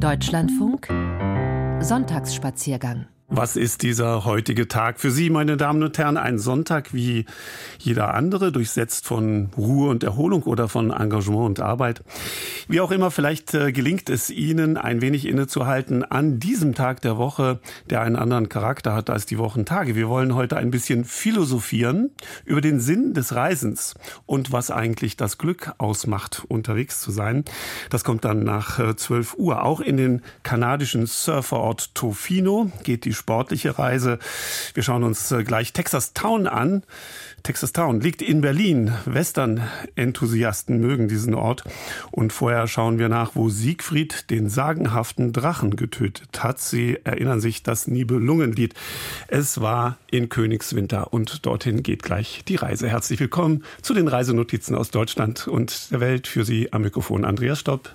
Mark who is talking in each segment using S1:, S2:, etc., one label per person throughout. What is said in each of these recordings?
S1: Deutschlandfunk. Sonntagsspaziergang
S2: was ist dieser heutige Tag für Sie, meine Damen und Herren? Ein Sonntag wie jeder andere, durchsetzt von Ruhe und Erholung oder von Engagement und Arbeit. Wie auch immer, vielleicht äh, gelingt es Ihnen, ein wenig innezuhalten an diesem Tag der Woche, der einen anderen Charakter hat als die Wochentage. Wir wollen heute ein bisschen philosophieren über den Sinn des Reisens und was eigentlich das Glück ausmacht, unterwegs zu sein. Das kommt dann nach 12 äh, Uhr. Auch in den kanadischen Surferort Tofino geht die sportliche Reise. Wir schauen uns äh, gleich Texas Town an. Texas Town liegt in Berlin. Western-Enthusiasten mögen diesen Ort. Und vorher schauen wir nach, wo Siegfried den sagenhaften Drachen getötet hat. Sie erinnern sich das Nibelungenlied. Es war in Königswinter und dorthin geht gleich die Reise. Herzlich willkommen zu den Reisenotizen aus Deutschland und der Welt. Für Sie am Mikrofon Andreas Stopp.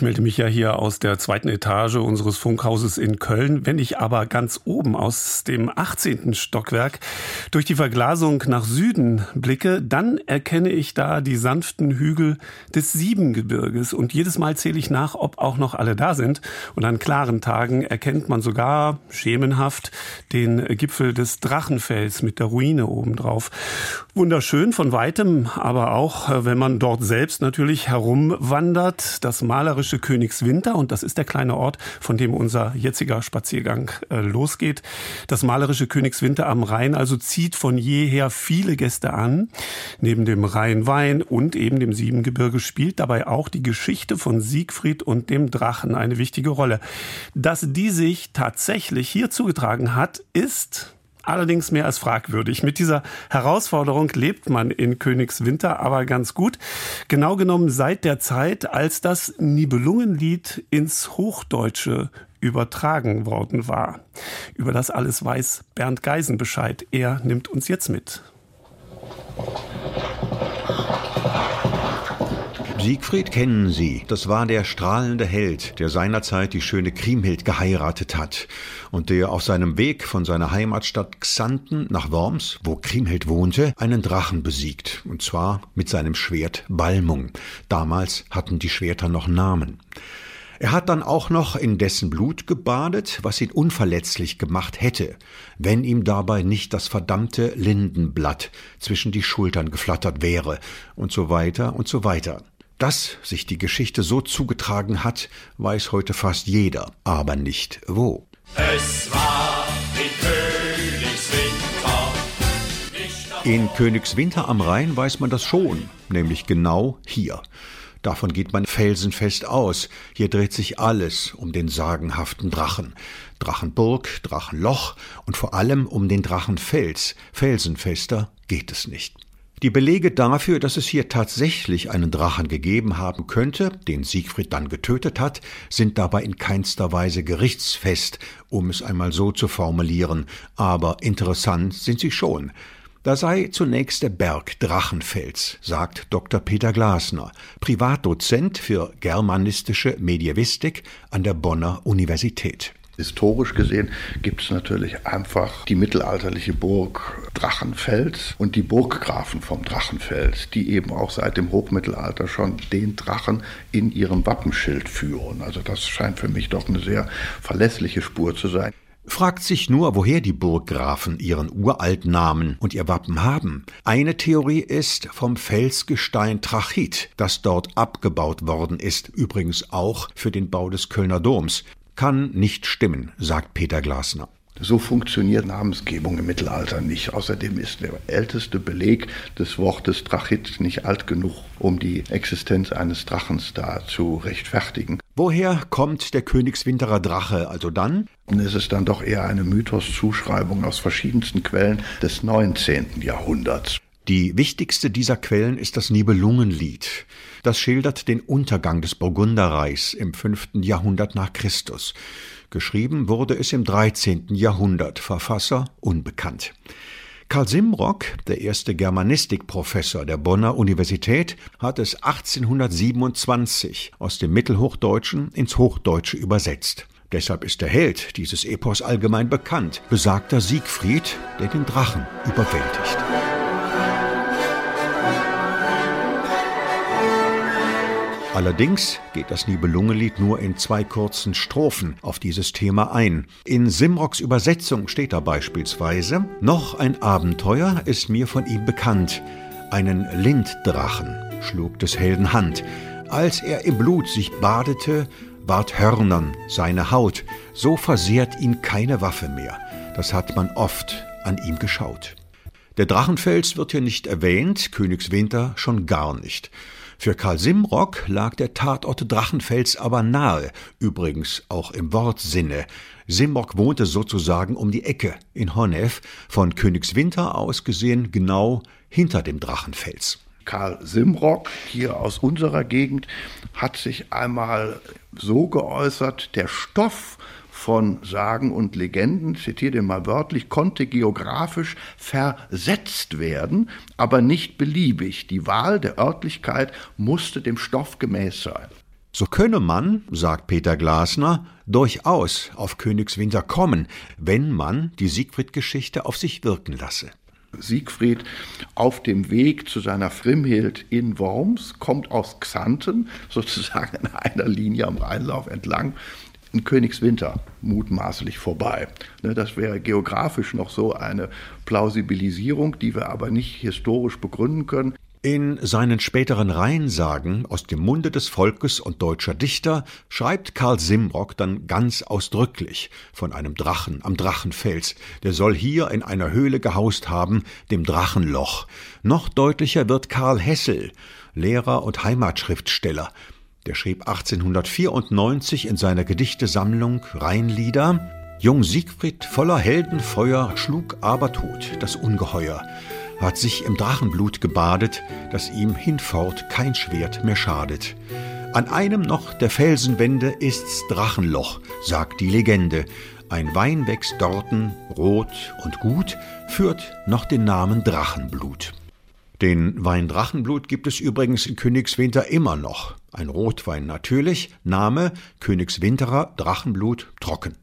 S2: Ich melde mich ja hier aus der zweiten Etage unseres Funkhauses in Köln. Wenn ich aber ganz oben aus dem 18. Stockwerk durch die Verglasung nach Süden blicke, dann erkenne ich da die sanften Hügel des Siebengebirges. Und jedes Mal zähle ich nach, ob auch noch alle da sind. Und an klaren Tagen erkennt man sogar schemenhaft den Gipfel des Drachenfells mit der Ruine obendrauf. Wunderschön von weitem, aber auch, wenn man dort selbst natürlich herumwandert, das malerische malerische Königswinter und das ist der kleine Ort, von dem unser jetziger Spaziergang äh, losgeht. Das malerische Königswinter am Rhein also zieht von jeher viele Gäste an. Neben dem Rheinwein und eben dem Siebengebirge spielt dabei auch die Geschichte von Siegfried und dem Drachen eine wichtige Rolle. Dass die sich tatsächlich hier zugetragen hat, ist allerdings mehr als fragwürdig. Mit dieser Herausforderung lebt man in Königswinter aber ganz gut. Genau genommen seit der Zeit, als das Nibelungenlied ins Hochdeutsche übertragen worden war. Über das alles weiß Bernd Geisen Bescheid. Er nimmt uns jetzt mit.
S1: Siegfried kennen Sie. Das war der strahlende Held, der seinerzeit die schöne Kriemhild geheiratet hat und der auf seinem Weg von seiner Heimatstadt Xanten nach Worms, wo Kriemhild wohnte, einen Drachen besiegt. Und zwar mit seinem Schwert Balmung. Damals hatten die Schwerter noch Namen. Er hat dann auch noch in dessen Blut gebadet, was ihn unverletzlich gemacht hätte, wenn ihm dabei nicht das verdammte Lindenblatt zwischen die Schultern geflattert wäre, und so weiter und so weiter. Dass sich die Geschichte so zugetragen hat, weiß heute fast jeder, aber nicht wo. Es war in Königswinter. In Königswinter am Rhein weiß man das schon, nämlich genau hier. Davon geht man felsenfest aus. Hier dreht sich alles um den sagenhaften Drachen. Drachenburg, Drachenloch und vor allem um den Drachenfels. Felsenfester geht es nicht. Die Belege dafür, dass es hier tatsächlich einen Drachen gegeben haben könnte, den Siegfried dann getötet hat, sind dabei in keinster Weise gerichtsfest, um es einmal so zu formulieren, aber interessant sind sie schon. Da sei zunächst der Berg Drachenfels, sagt Dr. Peter Glasner, Privatdozent für germanistische Medievistik an der Bonner Universität.
S3: Historisch gesehen gibt es natürlich einfach die mittelalterliche Burg Drachenfels und die Burggrafen vom Drachenfels, die eben auch seit dem Hochmittelalter schon den Drachen in ihrem Wappenschild führen. Also das scheint für mich doch eine sehr verlässliche Spur zu sein
S1: fragt sich nur, woher die Burggrafen ihren uralten Namen und ihr Wappen haben. Eine Theorie ist vom Felsgestein Trachit, das dort abgebaut worden ist, übrigens auch für den Bau des Kölner Doms kann nicht stimmen, sagt Peter Glasner.
S3: So funktioniert Namensgebung im Mittelalter nicht. Außerdem ist der älteste Beleg des Wortes Drachit nicht alt genug, um die Existenz eines Drachens da zu rechtfertigen.
S1: Woher kommt der Königswinterer Drache also dann?
S3: Es ist dann doch eher eine Mythoszuschreibung aus verschiedensten Quellen des 19. Jahrhunderts.
S1: Die wichtigste dieser Quellen ist das Nibelungenlied. Das schildert den Untergang des Burgunderreichs im fünften Jahrhundert nach Christus. Geschrieben wurde es im 13. Jahrhundert, Verfasser unbekannt. Karl Simrock, der erste Germanistikprofessor der Bonner Universität, hat es 1827 aus dem Mittelhochdeutschen ins Hochdeutsche übersetzt. Deshalb ist der Held dieses Epos allgemein bekannt, besagter Siegfried, der den Drachen überwältigt. Allerdings geht das Nibelungenlied nur in zwei kurzen Strophen auf dieses Thema ein. In Simrocks Übersetzung steht da beispielsweise: Noch ein Abenteuer ist mir von ihm bekannt. Einen Linddrachen schlug des Helden Hand. Als er im Blut sich badete, ward hörnern seine Haut. So versehrt ihn keine Waffe mehr. Das hat man oft an ihm geschaut. Der Drachenfels wird hier nicht erwähnt, Königswinter schon gar nicht. Für Karl Simrock lag der Tatort Drachenfels aber nahe, übrigens auch im Wortsinne. Simrock wohnte sozusagen um die Ecke in Honnef, von Königswinter aus gesehen genau hinter dem Drachenfels.
S3: Karl Simrock hier aus unserer Gegend hat sich einmal so geäußert, der Stoff von Sagen und Legenden, zitiere den mal wörtlich, konnte geografisch versetzt werden, aber nicht beliebig. Die Wahl der Örtlichkeit musste dem Stoff gemäß sein.
S1: So könne man, sagt Peter Glasner, durchaus auf Königswinter kommen, wenn man die Siegfried-Geschichte auf sich wirken lasse.
S3: Siegfried auf dem Weg zu seiner Frimhild in Worms, kommt aus Xanten, sozusagen in einer Linie am Rheinlauf entlang, in Königswinter mutmaßlich vorbei. Ne, das wäre geografisch noch so eine Plausibilisierung, die wir aber nicht historisch begründen können.
S1: In seinen späteren Rheinsagen aus dem Munde des Volkes und deutscher Dichter schreibt Karl Simbrock dann ganz ausdrücklich von einem Drachen am Drachenfels, der soll hier in einer Höhle gehaust haben, dem Drachenloch. Noch deutlicher wird Karl Hessel, Lehrer und Heimatschriftsteller. Der schrieb 1894 in seiner Gedichtesammlung Rheinlieder Jung Siegfried voller Heldenfeuer schlug aber tot das Ungeheuer hat sich im Drachenblut gebadet, das ihm hinfort kein Schwert mehr schadet. An einem noch der Felsenwände ist's Drachenloch, sagt die Legende. Ein Wein wächst dorten, rot und gut, führt noch den Namen Drachenblut. Den Wein Drachenblut gibt es übrigens in Königswinter immer noch. Ein Rotwein natürlich, Name Königswinterer Drachenblut trocken.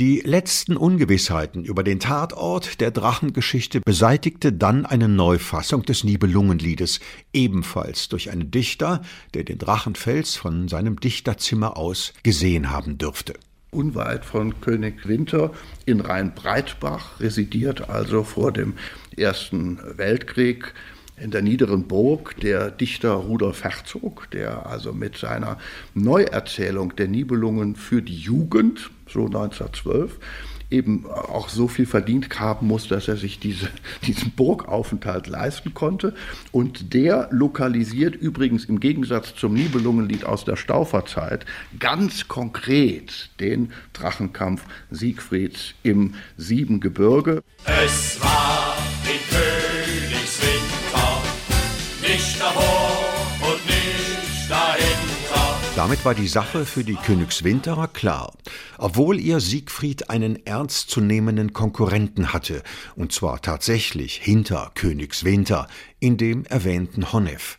S1: Die letzten Ungewissheiten über den Tatort der Drachengeschichte beseitigte dann eine Neufassung des Nibelungenliedes, ebenfalls durch einen Dichter, der den Drachenfels von seinem Dichterzimmer aus gesehen haben dürfte.
S3: Unweit von König Winter in Rheinbreitbach residiert also vor dem Ersten Weltkrieg in der niederen Burg der Dichter Rudolf Herzog, der also mit seiner Neuerzählung der Nibelungen für die Jugend so 1912, eben auch so viel verdient haben muss, dass er sich diese, diesen Burgaufenthalt leisten konnte. Und der lokalisiert übrigens im Gegensatz zum Nibelungenlied aus der Stauferzeit ganz konkret den Drachenkampf Siegfrieds im Siebengebirge.
S4: Es war in Königswinter,
S1: Damit war die Sache für die Königswinterer klar, obwohl ihr Siegfried einen ernstzunehmenden Konkurrenten hatte, und zwar tatsächlich hinter Königswinter, in dem erwähnten Honnef.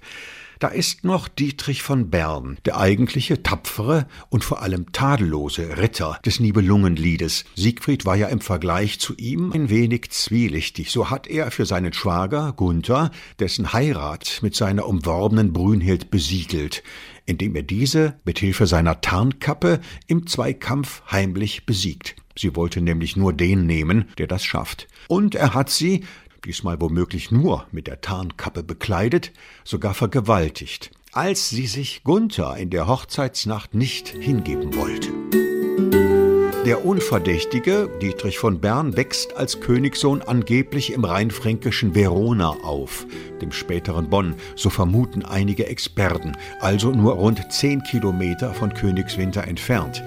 S1: Da ist noch Dietrich von Bern, der eigentliche tapfere und vor allem tadellose Ritter des Nibelungenliedes. Siegfried war ja im Vergleich zu ihm ein wenig zwielichtig. So hat er für seinen Schwager Gunther dessen Heirat mit seiner umworbenen Brünnhild besiegelt indem er diese mit Hilfe seiner Tarnkappe im Zweikampf heimlich besiegt. Sie wollte nämlich nur den nehmen, der das schafft. Und er hat sie, diesmal womöglich nur mit der Tarnkappe bekleidet, sogar vergewaltigt, als sie sich Gunther in der Hochzeitsnacht nicht hingeben wollte. Der Unverdächtige, Dietrich von Bern, wächst als Königssohn angeblich im rheinfränkischen Verona auf, dem späteren Bonn, so vermuten einige Experten, also nur rund zehn Kilometer von Königswinter entfernt.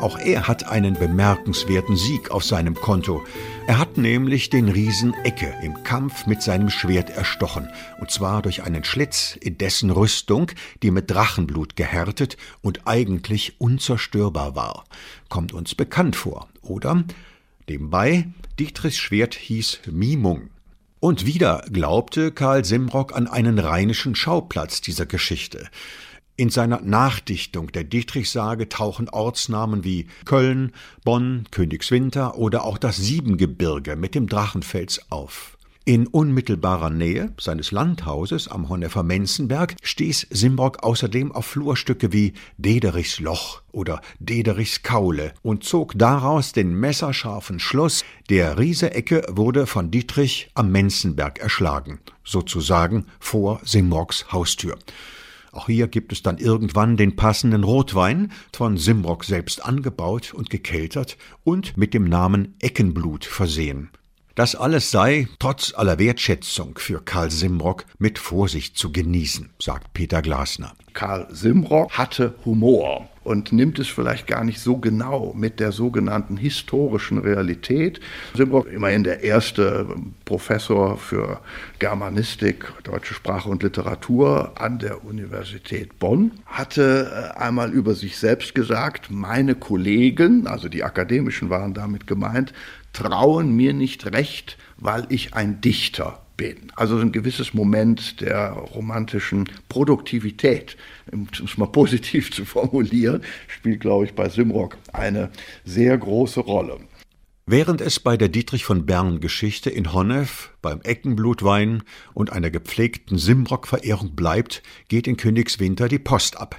S1: Auch er hat einen bemerkenswerten Sieg auf seinem Konto. Er hat nämlich den Riesen Ecke im Kampf mit seinem Schwert erstochen, und zwar durch einen Schlitz in dessen Rüstung, die mit Drachenblut gehärtet und eigentlich unzerstörbar war. Kommt uns bekannt vor, oder? Nebenbei, Dietrichs Schwert hieß Mimung. Und wieder glaubte Karl Simrock an einen rheinischen Schauplatz dieser Geschichte. In seiner Nachdichtung der Dietrichsage tauchen Ortsnamen wie Köln, Bonn, Königswinter oder auch das Siebengebirge mit dem Drachenfels auf. In unmittelbarer Nähe seines Landhauses am Honnefer Menzenberg stieß Simbrock außerdem auf Flurstücke wie Dederichs Loch oder Dederichs Kaule und zog daraus den messerscharfen Schluss, der Riese Ecke wurde von Dietrich am Menzenberg erschlagen, sozusagen vor Simbrocks Haustür. Auch hier gibt es dann irgendwann den passenden Rotwein, von Simbrock selbst angebaut und gekeltert und mit dem Namen Eckenblut versehen. Das alles sei, trotz aller Wertschätzung für Karl Simrock, mit Vorsicht zu genießen, sagt Peter Glasner.
S3: Karl Simrock hatte Humor und nimmt es vielleicht gar nicht so genau mit der sogenannten historischen Realität. Simrock, immerhin der erste Professor für Germanistik, deutsche Sprache und Literatur an der Universität Bonn, hatte äh, einmal über sich selbst gesagt, meine Kollegen, also die Akademischen waren damit gemeint, trauen mir nicht recht, weil ich ein Dichter bin. Also ein gewisses Moment der romantischen Produktivität, um es mal positiv zu formulieren, spielt, glaube ich, bei Simrock eine sehr große Rolle.
S1: Während es bei der Dietrich von Bern Geschichte in Honnef, beim Eckenblutwein und einer gepflegten Simbrock-Verehrung bleibt, geht in Königswinter die Post ab.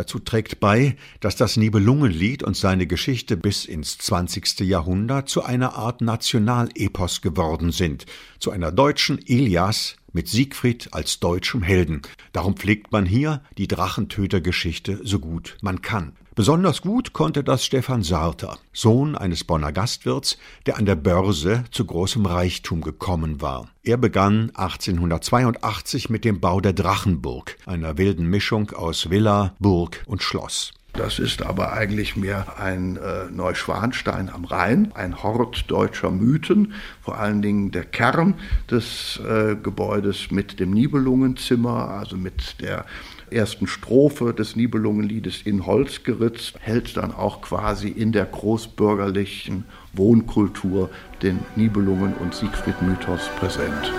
S1: Dazu trägt bei, dass das Nibelungenlied und seine Geschichte bis ins 20. Jahrhundert zu einer Art Nationalepos geworden sind, zu einer deutschen Ilias mit Siegfried als deutschem Helden. Darum pflegt man hier die Drachentötergeschichte so gut man kann. Besonders gut konnte das Stefan Sarter, Sohn eines Bonner Gastwirts, der an der Börse zu großem Reichtum gekommen war. Er begann 1882 mit dem Bau der Drachenburg, einer wilden Mischung aus Villa, Burg und Schloss.
S3: Das ist aber eigentlich mehr ein äh, Neuschwanstein am Rhein, ein Hort deutscher Mythen, vor allen Dingen der Kern des äh, Gebäudes mit dem Nibelungenzimmer, also mit der ersten Strophe des Nibelungenliedes in Holz geritzt, hält dann auch quasi in der großbürgerlichen Wohnkultur den Nibelungen- und Siegfried-Mythos präsent.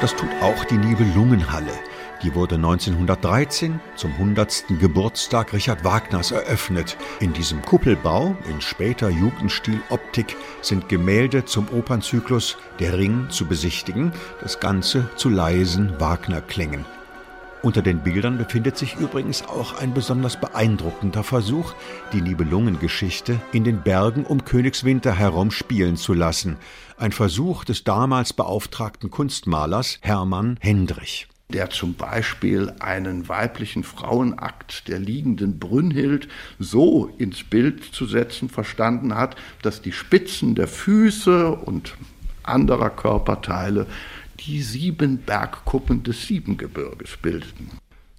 S1: Das tut auch die Nibelungenhalle. Die wurde 1913 zum 100. Geburtstag Richard Wagners eröffnet. In diesem Kuppelbau in später Jugendstil-Optik sind Gemälde zum Opernzyklus Der Ring zu besichtigen, das Ganze zu leisen Wagner-Klängen. Unter den Bildern befindet sich übrigens auch ein besonders beeindruckender Versuch, die Nibelungengeschichte in den Bergen um Königswinter herum spielen zu lassen. Ein Versuch des damals beauftragten Kunstmalers Hermann Hendrich
S3: der zum Beispiel einen weiblichen Frauenakt der liegenden Brünnhild so ins Bild zu setzen verstanden hat, dass die Spitzen der Füße und anderer Körperteile die sieben Bergkuppen des Siebengebirges bildeten.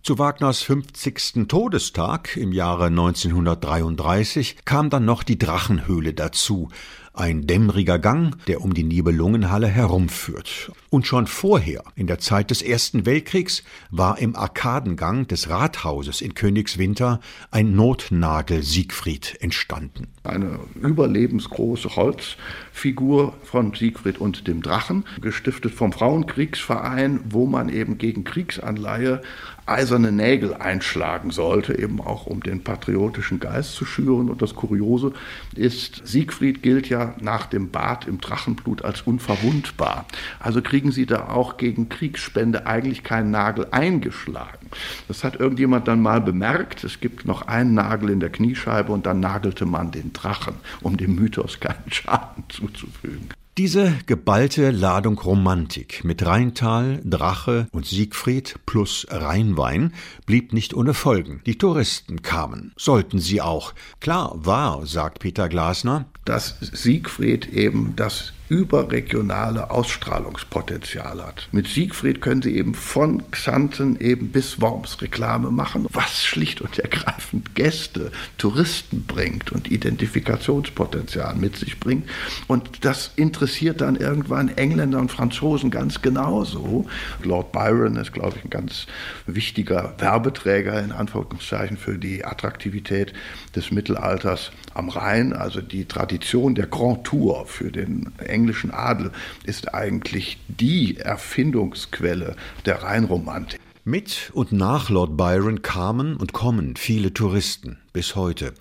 S1: Zu Wagners 50. Todestag im Jahre 1933 kam dann noch die Drachenhöhle dazu, ein dämmeriger Gang, der um die Nibelungenhalle herumführt. Und schon vorher, in der Zeit des Ersten Weltkriegs, war im Arkadengang des Rathauses in Königswinter ein Notnagel Siegfried entstanden.
S3: Eine überlebensgroße Holzfigur von Siegfried und dem Drachen, gestiftet vom Frauenkriegsverein, wo man eben gegen Kriegsanleihe eiserne Nägel einschlagen sollte, eben auch um den patriotischen Geist zu schüren. Und das Kuriose ist, Siegfried gilt ja nach dem Bad im Drachenblut als unverwundbar. Also kriegen sie da auch gegen Kriegsspende eigentlich keinen Nagel eingeschlagen. Das hat irgendjemand dann mal bemerkt. Es gibt noch einen Nagel in der Kniescheibe und dann nagelte man den Drachen, um dem Mythos keinen Schaden zuzufügen.
S1: Diese geballte Ladung Romantik mit Rheintal, Drache und Siegfried plus Rheinwein blieb nicht ohne Folgen. Die Touristen kamen, sollten sie auch. Klar war, sagt Peter Glasner,
S3: dass Siegfried eben das überregionale Ausstrahlungspotenzial hat. Mit Siegfried können Sie eben von Xanten eben bis Worms Reklame machen, was schlicht und ergreifend Gäste, Touristen bringt und Identifikationspotenzial mit sich bringt. Und das interessiert dann irgendwann Engländer und Franzosen ganz genauso. Lord Byron ist, glaube ich, ein ganz wichtiger Werbeträger in Anführungszeichen für die Attraktivität des Mittelalters am Rhein, also die Tradition der Grand Tour für den englischen Adel ist eigentlich die Erfindungsquelle der Rheinromantik.
S1: Mit und nach Lord Byron kamen und kommen viele Touristen bis heute.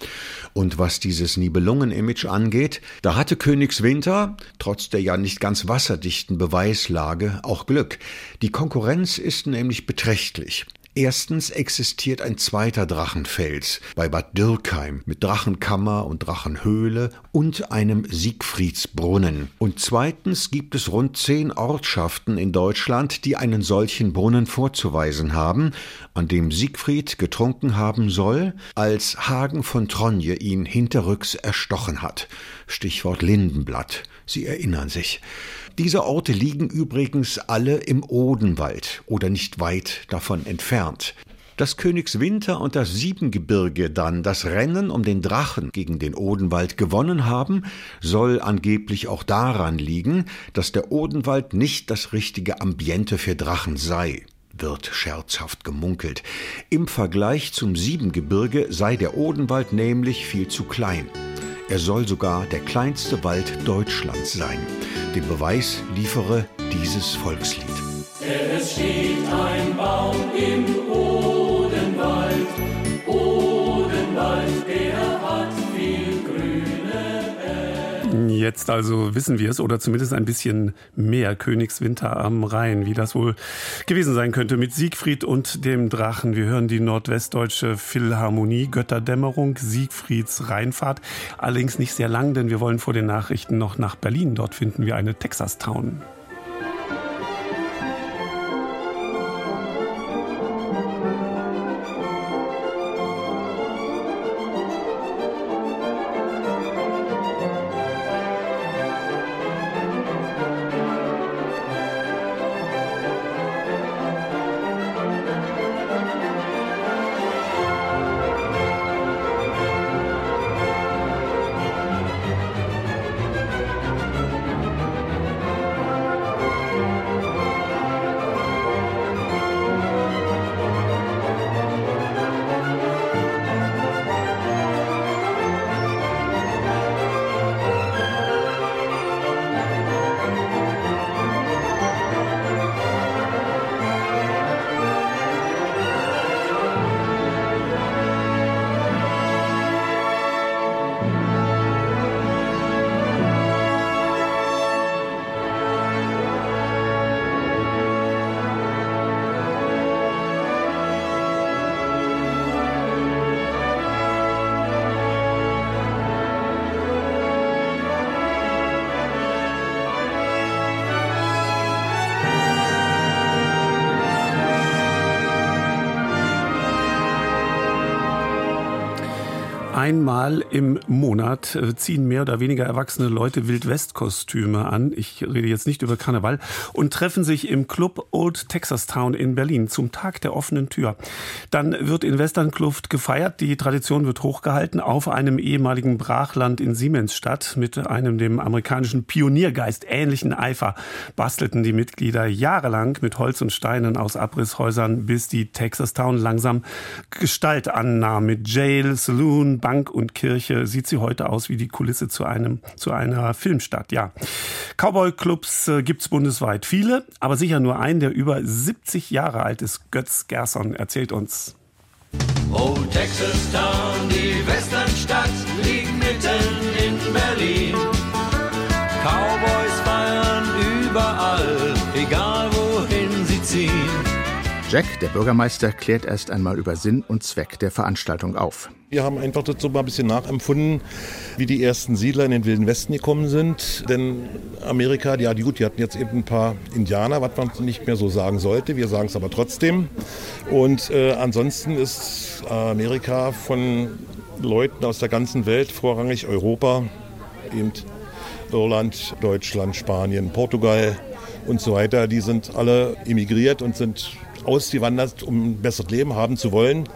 S1: Und was dieses Nibelungen-Image angeht, da hatte Königswinter, trotz der ja nicht ganz wasserdichten Beweislage, auch Glück. Die Konkurrenz ist nämlich beträchtlich. Erstens existiert ein zweiter Drachenfels bei Bad Dürkheim mit Drachenkammer und Drachenhöhle und einem Siegfriedsbrunnen. Und zweitens gibt es rund zehn Ortschaften in Deutschland, die einen solchen Brunnen vorzuweisen haben, an dem Siegfried getrunken haben soll, als Hagen von Tronje ihn hinterrücks erstochen hat. Stichwort Lindenblatt. Sie erinnern sich. Diese Orte liegen übrigens alle im Odenwald oder nicht weit davon entfernt. Dass Königswinter und das Siebengebirge dann das Rennen um den Drachen gegen den Odenwald gewonnen haben, soll angeblich auch daran liegen, dass der Odenwald nicht das richtige Ambiente für Drachen sei wird scherzhaft gemunkelt. Im Vergleich zum Siebengebirge sei der Odenwald nämlich viel zu klein. Er soll sogar der kleinste Wald Deutschlands sein. Den Beweis liefere dieses Volkslied.
S4: Es steht ein Baum im
S2: Jetzt also wissen wir es oder zumindest ein bisschen mehr Königswinter am Rhein, wie das wohl gewesen sein könnte mit Siegfried und dem Drachen. Wir hören die nordwestdeutsche Philharmonie Götterdämmerung Siegfrieds Rheinfahrt. Allerdings nicht sehr lang, denn wir wollen vor den Nachrichten noch nach Berlin. Dort finden wir eine Texas Town. Einmal im Monat äh, ziehen mehr oder weniger erwachsene Leute Wildwest-Kostüme an. Ich rede jetzt nicht über Karneval und treffen sich im Club Old Texas Town in Berlin zum Tag der offenen Tür. Dann wird in Westernkluft gefeiert. Die Tradition wird hochgehalten auf einem ehemaligen Brachland in Siemensstadt mit einem dem amerikanischen Pioniergeist ähnlichen Eifer bastelten die Mitglieder jahrelang mit Holz und Steinen aus Abrisshäusern, bis die Texas Town langsam Gestalt annahm mit Jail, Saloon, Bank Bank und Kirche sieht sie heute aus wie die Kulisse zu einem zu einer Filmstadt. Ja, Cowboy-Clubs äh, gibt's bundesweit viele, aber sicher nur einen, der über 70 Jahre alt ist. Götz Gerson erzählt uns.
S5: Oh Texas Town, die Westernstadt
S6: Jack, der Bürgermeister, klärt erst einmal über Sinn und Zweck der Veranstaltung auf.
S7: Wir haben einfach dazu mal ein bisschen nachempfunden, wie die ersten Siedler in den Wilden Westen gekommen sind. Denn Amerika, ja gut, die hatten jetzt eben ein paar Indianer, was man nicht mehr so sagen sollte. Wir sagen es aber trotzdem. Und äh, ansonsten ist Amerika von Leuten aus der ganzen Welt, vorrangig Europa, eben Irland, Deutschland, Spanien, Portugal und so weiter, die sind alle emigriert und sind ausgewandert, um ein besseres Leben haben zu wollen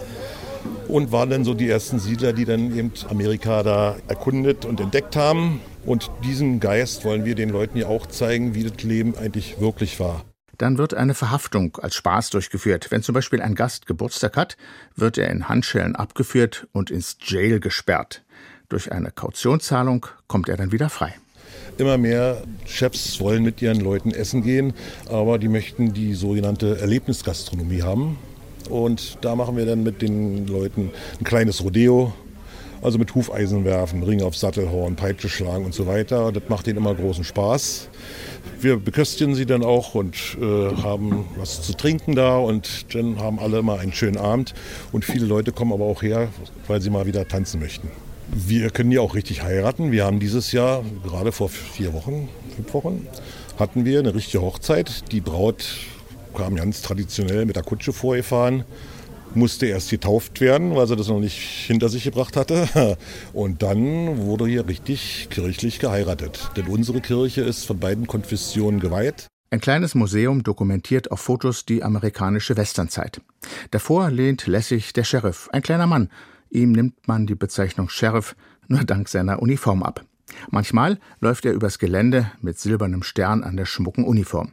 S7: und waren dann so die ersten Siedler, die dann eben Amerika da erkundet und entdeckt haben. Und diesen Geist wollen wir den Leuten ja auch zeigen, wie das Leben eigentlich wirklich war.
S6: Dann wird eine Verhaftung als Spaß durchgeführt. Wenn zum Beispiel ein Gast Geburtstag hat, wird er in Handschellen abgeführt und ins Jail gesperrt. Durch eine Kautionszahlung kommt er dann wieder frei.
S7: Immer mehr Chefs wollen mit ihren Leuten essen gehen, aber die möchten die sogenannte Erlebnisgastronomie haben. Und da machen wir dann mit den Leuten ein kleines Rodeo. Also mit Hufeisen werfen, Ring auf Sattelhorn, Peitsche schlagen und so weiter. Das macht ihnen immer großen Spaß. Wir beköstigen sie dann auch und äh, haben was zu trinken da und dann haben alle immer einen schönen Abend. Und viele Leute kommen aber auch her, weil sie mal wieder tanzen möchten. Wir können ja auch richtig heiraten. Wir haben dieses Jahr, gerade vor vier Wochen, fünf Wochen, hatten wir eine richtige Hochzeit. Die Braut kam ganz traditionell mit der Kutsche vorgefahren, musste erst getauft werden, weil sie das noch nicht hinter sich gebracht hatte. Und dann wurde hier richtig kirchlich geheiratet. Denn unsere Kirche ist von beiden Konfessionen geweiht.
S6: Ein kleines Museum dokumentiert auf Fotos die amerikanische Westernzeit. Davor lehnt lässig der Sheriff, ein kleiner Mann. Ihm nimmt man die Bezeichnung Sheriff nur dank seiner Uniform ab. Manchmal läuft er übers Gelände mit silbernem Stern an der schmucken Uniform.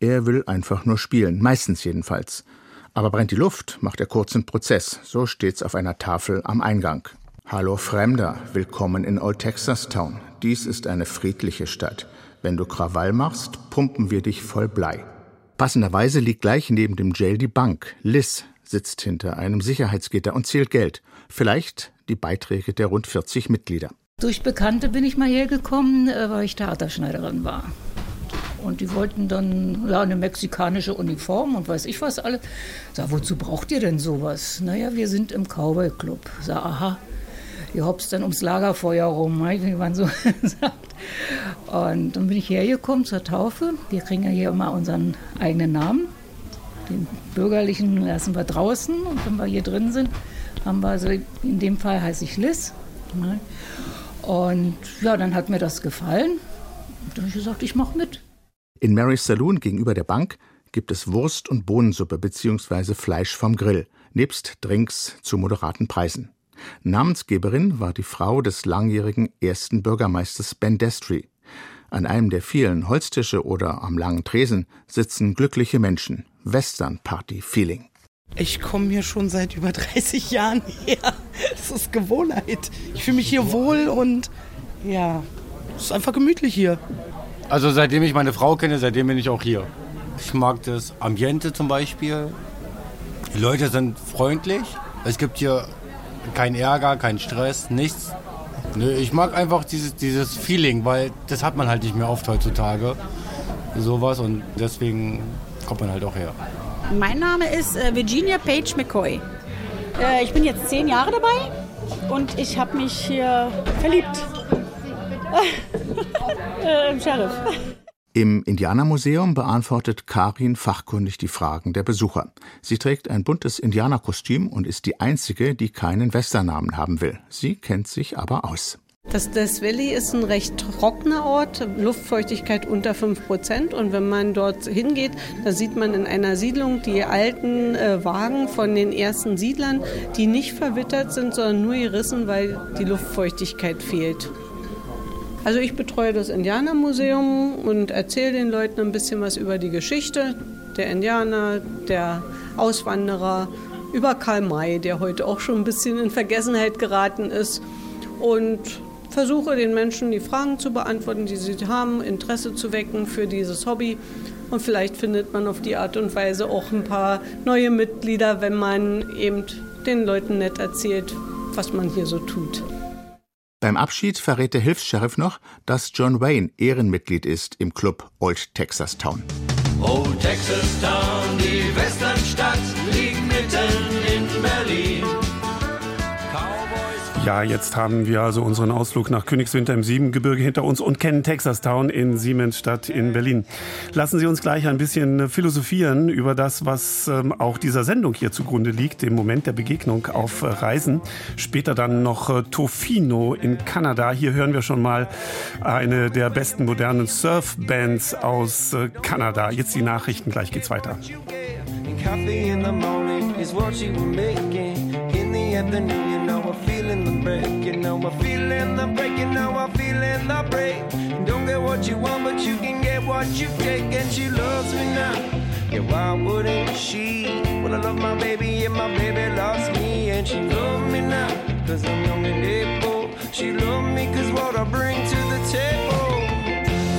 S6: Er will einfach nur spielen, meistens jedenfalls. Aber brennt die Luft, macht er kurzen Prozess. So steht's auf einer Tafel am Eingang. Hallo Fremder, willkommen in Old Texas Town. Dies ist eine friedliche Stadt. Wenn du Krawall machst, pumpen wir dich voll Blei. Passenderweise liegt gleich neben dem Jail die Bank. Liz sitzt hinter einem Sicherheitsgitter und zählt Geld. Vielleicht die Beiträge der rund 40 Mitglieder.
S8: Durch Bekannte bin ich mal hergekommen, äh, weil ich Theaterschneiderin war. Und die wollten dann ja, eine mexikanische Uniform und weiß ich was alles. Sag, wozu braucht ihr denn sowas? Naja, wir sind im Cowboy Club. Sag, aha, ihr hopst dann ums Lagerfeuer rum, wie man so sagt. Und dann bin ich hergekommen zur Taufe. Wir kriegen ja hier immer unseren eigenen Namen. Den bürgerlichen lassen wir draußen und wenn wir hier drin sind, haben wir, also in dem Fall heiße ich Liz. Ne? Und ja, dann hat mir das gefallen. Und dann habe ich gesagt, ich mache mit.
S6: In Mary's Saloon gegenüber der Bank gibt es Wurst- und Bohnensuppe bzw. Fleisch vom Grill, nebst Drinks zu moderaten Preisen. Namensgeberin war die Frau des langjährigen ersten Bürgermeisters Ben Destry. An einem der vielen Holztische oder am langen Tresen sitzen glückliche Menschen. Western Party Feeling.
S9: Ich komme hier schon seit über 30 Jahren her. Das ist Gewohnheit. Ich fühle mich hier wohl und ja, es ist einfach gemütlich hier.
S10: Also seitdem ich meine Frau kenne, seitdem bin ich auch hier. Ich mag das Ambiente zum Beispiel. Die Leute sind freundlich. Es gibt hier keinen Ärger, keinen Stress, nichts. Nö, ich mag einfach dieses, dieses Feeling, weil das hat man halt nicht mehr oft heutzutage. Sowas und deswegen kommt man halt auch her.
S11: Mein Name ist äh, Virginia Page McCoy. Äh, ich bin jetzt zehn Jahre dabei und ich habe mich hier verliebt. äh, Im Sheriff.
S6: Im Indianermuseum beantwortet Karin fachkundig die Fragen der Besucher. Sie trägt ein buntes Indianerkostüm und ist die einzige, die keinen Westernamen haben will. Sie kennt sich aber aus.
S12: Das Death Valley ist ein recht trockener Ort, Luftfeuchtigkeit unter 5 Prozent. Und wenn man dort hingeht, da sieht man in einer Siedlung die alten äh, Wagen von den ersten Siedlern, die nicht verwittert sind, sondern nur gerissen, weil die Luftfeuchtigkeit fehlt. Also ich betreue das Indianermuseum und erzähle den Leuten ein bisschen was über die Geschichte der Indianer, der Auswanderer, über Karl May, der heute auch schon ein bisschen in Vergessenheit geraten ist. Und versuche den Menschen die Fragen zu beantworten, die sie haben, Interesse zu wecken für dieses Hobby. Und vielleicht findet man auf die Art und Weise auch ein paar neue Mitglieder, wenn man eben den Leuten nett erzählt, was man hier so tut.
S6: Beim Abschied verrät der Hilfs-Sheriff noch, dass John Wayne Ehrenmitglied ist im Club Old Texas Town.
S5: Old Texas Town, die Westernstadt,
S2: Ja, jetzt haben wir also unseren Ausflug nach Königswinter im Siebengebirge hinter uns und kennen Texas Town in Siemensstadt in Berlin. Lassen Sie uns gleich ein bisschen philosophieren über das, was ähm, auch dieser Sendung hier zugrunde liegt, dem Moment der Begegnung auf äh, Reisen. Später dann noch äh, Tofino in Kanada. Hier hören wir schon mal eine der besten modernen Surfbands aus äh, Kanada. Jetzt die Nachrichten, gleich geht's weiter.
S13: In You know I'm feeling the break. You know I'm feeling the break. You don't get what you want, but you can get what you take. And she loves me now. Yeah, why wouldn't she? Well, I love my baby, and my baby loves me. And she loves me now, cause I'm young and able. She loves me cause what I bring to the table.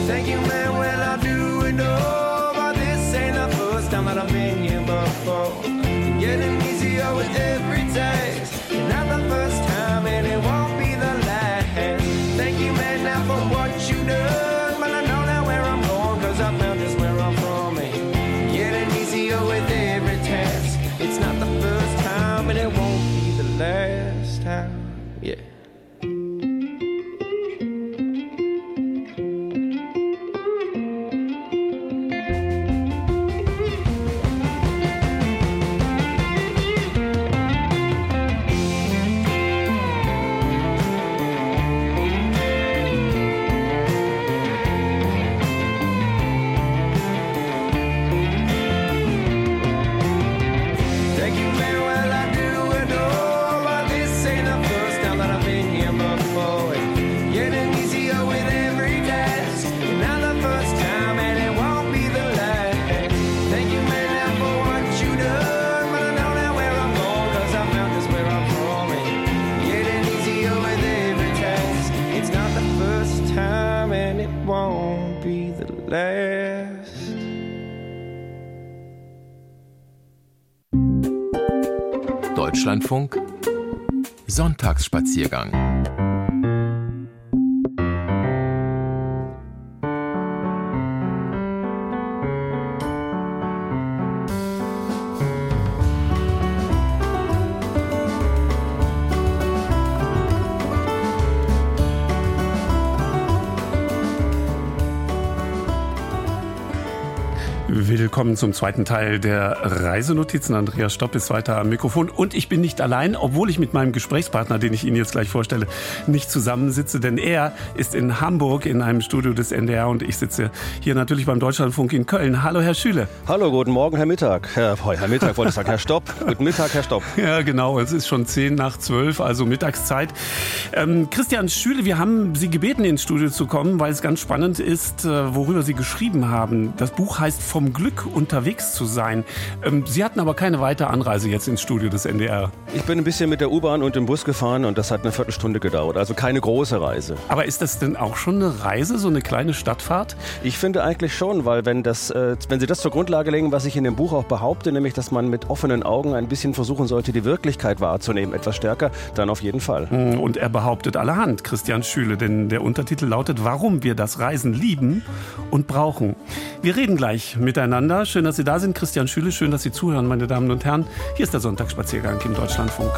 S13: Thank you, man, well, I do it all. But this ain't the first time that I've been here before. Getting easier with every taste.
S14: Deutschlandfunk Sonntagsspaziergang
S2: Willkommen zum zweiten Teil der Reisenotizen. Andreas Stopp ist weiter am Mikrofon. Und ich bin nicht allein, obwohl ich mit meinem Gesprächspartner, den ich Ihnen jetzt gleich vorstelle, nicht zusammensitze. Denn er ist in Hamburg in einem Studio des NDR und ich sitze hier natürlich beim Deutschlandfunk in Köln. Hallo, Herr Schüle.
S14: Hallo, guten Morgen, Herr Mittag. Herr, Herr Mittag wollte ich sagen, Herr Stopp. guten Mittag, Herr Stopp.
S2: Ja, genau. Es ist schon zehn nach zwölf, also Mittagszeit. Ähm, Christian Schüle, wir haben Sie gebeten, ins Studio zu kommen, weil es ganz spannend ist, äh, worüber Sie geschrieben haben. Das Buch heißt vom Glück unterwegs zu sein. Ähm, Sie hatten aber keine weitere Anreise jetzt ins Studio des NDR.
S14: Ich bin ein bisschen mit der U-Bahn und dem Bus gefahren und das hat eine Viertelstunde gedauert. Also keine große Reise.
S2: Aber ist das denn auch schon eine Reise, so eine kleine Stadtfahrt?
S14: Ich finde eigentlich schon, weil wenn, das, äh, wenn Sie das zur Grundlage legen, was ich in dem Buch auch behaupte, nämlich, dass man mit offenen Augen ein bisschen versuchen sollte, die Wirklichkeit wahrzunehmen, etwas stärker, dann auf jeden Fall.
S2: Hm, und er behauptet allerhand, Christian Schüle, denn der Untertitel lautet, warum wir das Reisen lieben und brauchen. Wir reden gleich mit miteinander. Schön, dass Sie da sind. Christian Schüle, schön, dass Sie zuhören, meine Damen und Herren. Hier ist der Sonntagsspaziergang im Deutschlandfunk.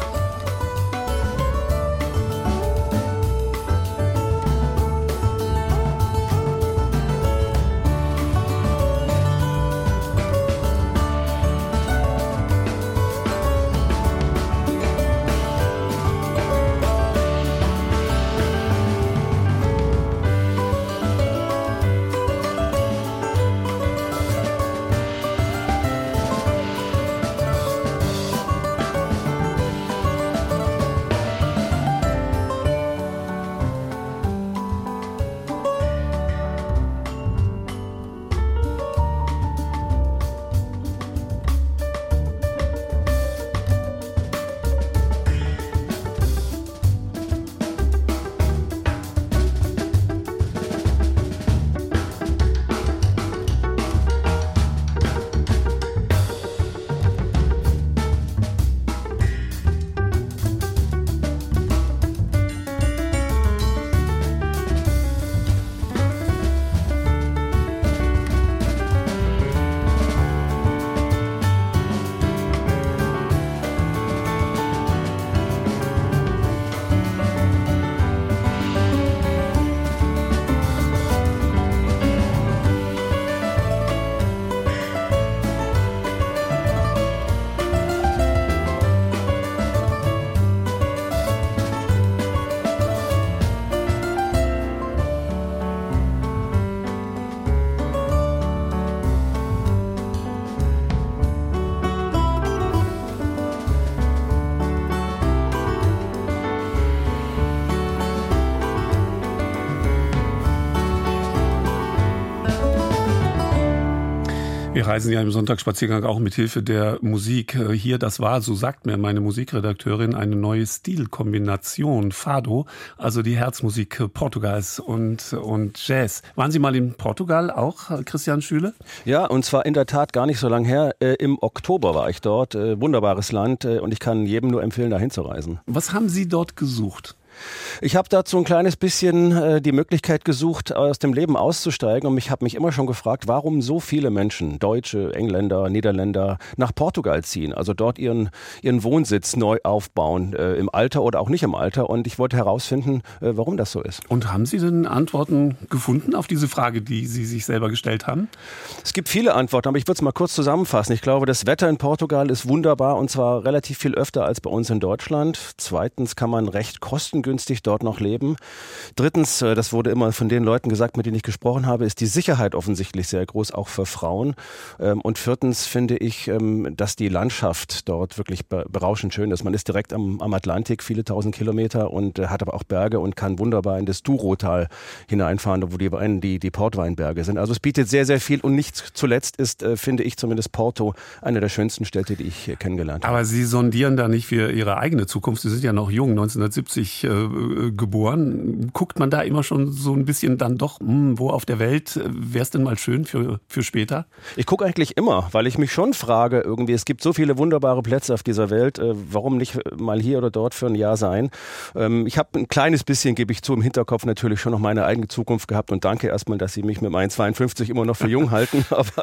S2: Reisen ja im Sonntagsspaziergang auch mit Hilfe der Musik. Äh, hier, das war, so sagt mir meine Musikredakteurin, eine neue Stilkombination. Fado, also die Herzmusik Portugals und, und Jazz. Waren Sie mal in Portugal auch, Christian Schüle?
S14: Ja, und zwar in der Tat gar nicht so lange her. Äh, Im Oktober war ich dort. Äh, wunderbares Land äh, und ich kann jedem nur empfehlen, dahin zu reisen.
S2: Was haben Sie dort gesucht?
S14: Ich habe dazu ein kleines bisschen äh, die Möglichkeit gesucht, aus dem Leben auszusteigen. Und ich habe mich immer schon gefragt, warum so viele Menschen, Deutsche, Engländer, Niederländer, nach Portugal ziehen, also dort ihren, ihren Wohnsitz neu aufbauen, äh, im Alter oder auch nicht im Alter. Und ich wollte herausfinden, äh, warum das so ist.
S2: Und haben Sie denn Antworten gefunden auf diese Frage, die Sie sich selber gestellt haben?
S14: Es gibt viele Antworten, aber ich würde es mal kurz zusammenfassen. Ich glaube, das Wetter in Portugal ist wunderbar und zwar relativ viel öfter als bei uns in Deutschland. Zweitens kann man recht kostengünstig dort noch leben. Drittens, äh, das wurde immer von den Leuten gesagt, mit denen ich gesprochen habe, ist die Sicherheit offensichtlich sehr groß, auch für Frauen. Ähm, und viertens finde ich, ähm, dass die Landschaft dort wirklich berauschend schön ist. Man ist direkt am, am Atlantik, viele tausend Kilometer und äh, hat aber auch Berge und kann wunderbar in das Douro-Tal hineinfahren, wo die, die, die Portweinberge sind. Also es bietet sehr, sehr viel und nicht zuletzt ist, äh, finde ich zumindest Porto, eine der schönsten Städte, die ich kennengelernt habe.
S2: Aber Sie sondieren da nicht für Ihre eigene Zukunft. Sie sind ja noch jung, 1970 äh, geboren. Guckt man da immer schon so ein bisschen dann doch, mh, hm, wo auf der Welt äh, wäre es denn mal schön für, für später?
S14: Ich gucke eigentlich immer, weil ich mich schon frage, irgendwie, es gibt so viele wunderbare Plätze auf dieser Welt, äh, warum nicht mal hier oder dort für ein Jahr sein? Ähm, ich habe ein kleines bisschen, gebe ich zu, im Hinterkopf natürlich schon noch meine eigene Zukunft gehabt und danke erstmal, dass Sie mich mit meinen 52 immer noch für jung halten, aber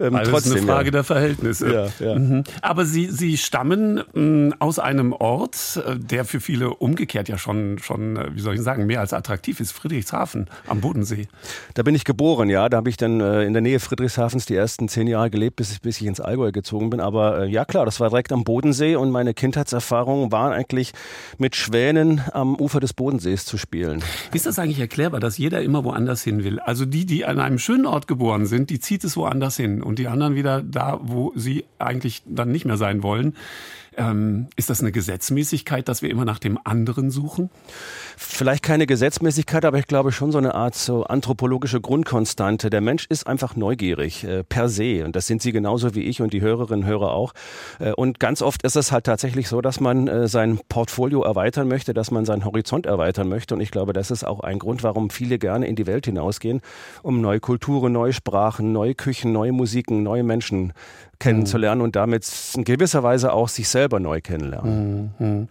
S2: ähm, also trotzdem. Das ist eine Frage ja. der Verhältnisse. Ja, ja. Mhm. Aber Sie, Sie stammen mh, hm, aus einem Ort, äh, der für viele umgekehrt ja schon schon, schon, äh, wie soll ich sagen, mehr als attraktiv ist. Friedrichshafen am Bodensee.
S14: Da bin ich geboren, ja. Da habe ich dann äh, in der Nähe Friedrichshafens die ersten zehn Jahre gelebt, bis, bis ich ins Allgäu gezogen bin. Aber äh, ja klar, das war direkt am Bodensee und meine Kindheitserfahrungen waren eigentlich mit Schwänen am Ufer des Bodensees zu spielen.
S2: Ist das eigentlich erklärbar, dass jeder immer woanders hin will? Also die, die an einem schönen Ort geboren sind, die zieht es woanders hin und die anderen wieder da, wo sie eigentlich dann nicht mehr sein wollen. Ähm, ist das eine Gesetzmäßigkeit, dass wir immer nach dem anderen suchen?
S14: Vielleicht keine Gesetzmäßigkeit, aber ich glaube schon so eine Art so anthropologische Grundkonstante. Der Mensch ist einfach neugierig äh, per se und das sind Sie genauso wie ich und die Hörerinnen und Hörer auch. Äh, und ganz oft ist es halt tatsächlich so, dass man äh, sein Portfolio erweitern möchte, dass man seinen Horizont erweitern möchte und ich glaube, das ist auch ein Grund, warum viele gerne in die Welt hinausgehen, um neue Kulturen, neue Sprachen, neue Küchen, neue Musiken, neue Menschen kennenzulernen und damit in gewisser Weise auch sich selber neu kennenlernen.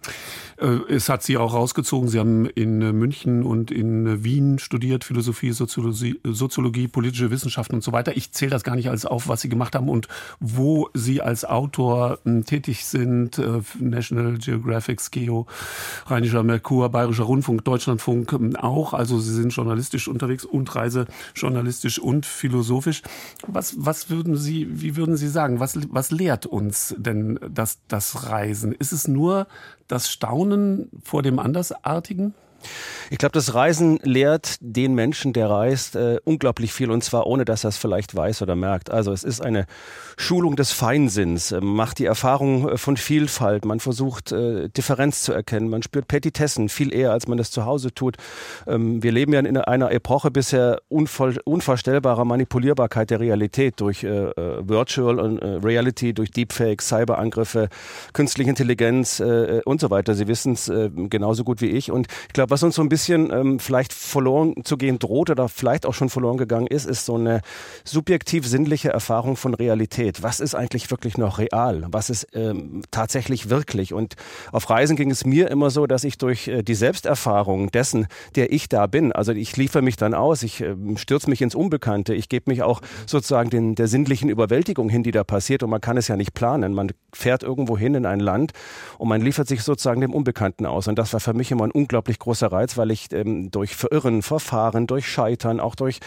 S2: Äh, es hat Sie auch rausgezogen. Sie haben in äh, München und in äh, Wien studiert, Philosophie, Soziologie, Soziologie politische Wissenschaften und so weiter. Ich zähle das gar nicht alles auf, was Sie gemacht haben und wo Sie als Autor hm, tätig sind. National Geographic, Geo, Rheinischer Merkur, Bayerischer Rundfunk, Deutschlandfunk hm, auch. Also Sie sind journalistisch unterwegs und reisejournalistisch und philosophisch. Was, was würden Sie, wie würden Sie sagen, was, was lehrt uns denn das, das Reisen? Ist es nur das Staunen vor dem Andersartigen?
S14: Ich glaube, das Reisen lehrt den Menschen, der reist, äh, unglaublich viel und zwar ohne, dass er es vielleicht weiß oder merkt. Also es ist eine Schulung des Feinsinns, äh, macht die Erfahrung äh, von Vielfalt, man versucht äh, Differenz zu erkennen, man spürt Petitessen viel eher, als man das zu Hause tut. Ähm, wir leben ja in einer Epoche bisher unvoll, unvorstellbarer Manipulierbarkeit der Realität durch äh, äh, Virtual und Reality, durch Deepfakes, Cyberangriffe, künstliche Intelligenz und so weiter. Sie wissen es genauso gut wie ich und ich glaube, was uns so ein bisschen ähm, vielleicht verloren zu gehen droht oder vielleicht auch schon verloren gegangen ist, ist so eine subjektiv sinnliche Erfahrung von Realität. Was ist eigentlich wirklich noch real? Was ist ähm, tatsächlich wirklich? Und auf Reisen ging es mir immer so, dass ich durch äh, die Selbsterfahrung dessen, der ich da bin, also ich liefere mich dann aus, ich äh, stürze mich ins Unbekannte, ich gebe mich auch sozusagen den, der sinnlichen Überwältigung hin, die da passiert und man kann es ja nicht planen. Man fährt irgendwo hin in ein Land und man liefert sich sozusagen dem Unbekannten aus. Und das war für mich immer ein unglaublich großer großer Reiz, weil ich ähm, durch Verirren, Verfahren, durch Scheitern, auch durch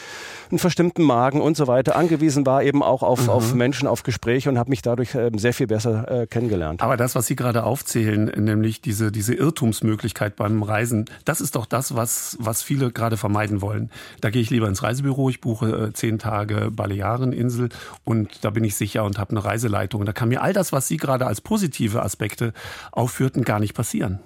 S14: einen verstimmten Magen und so weiter angewiesen war, eben auch auf, mhm. auf Menschen, auf Gespräche und habe mich dadurch ähm, sehr viel besser äh, kennengelernt.
S2: Aber das, was Sie gerade aufzählen, nämlich diese, diese Irrtumsmöglichkeit beim Reisen, das ist doch das, was, was viele gerade vermeiden wollen. Da gehe ich lieber ins Reisebüro, ich buche äh, zehn Tage Baleareninsel und da bin ich sicher und habe eine Reiseleitung. Und da kann mir all das, was Sie gerade als positive Aspekte aufführten, gar nicht passieren.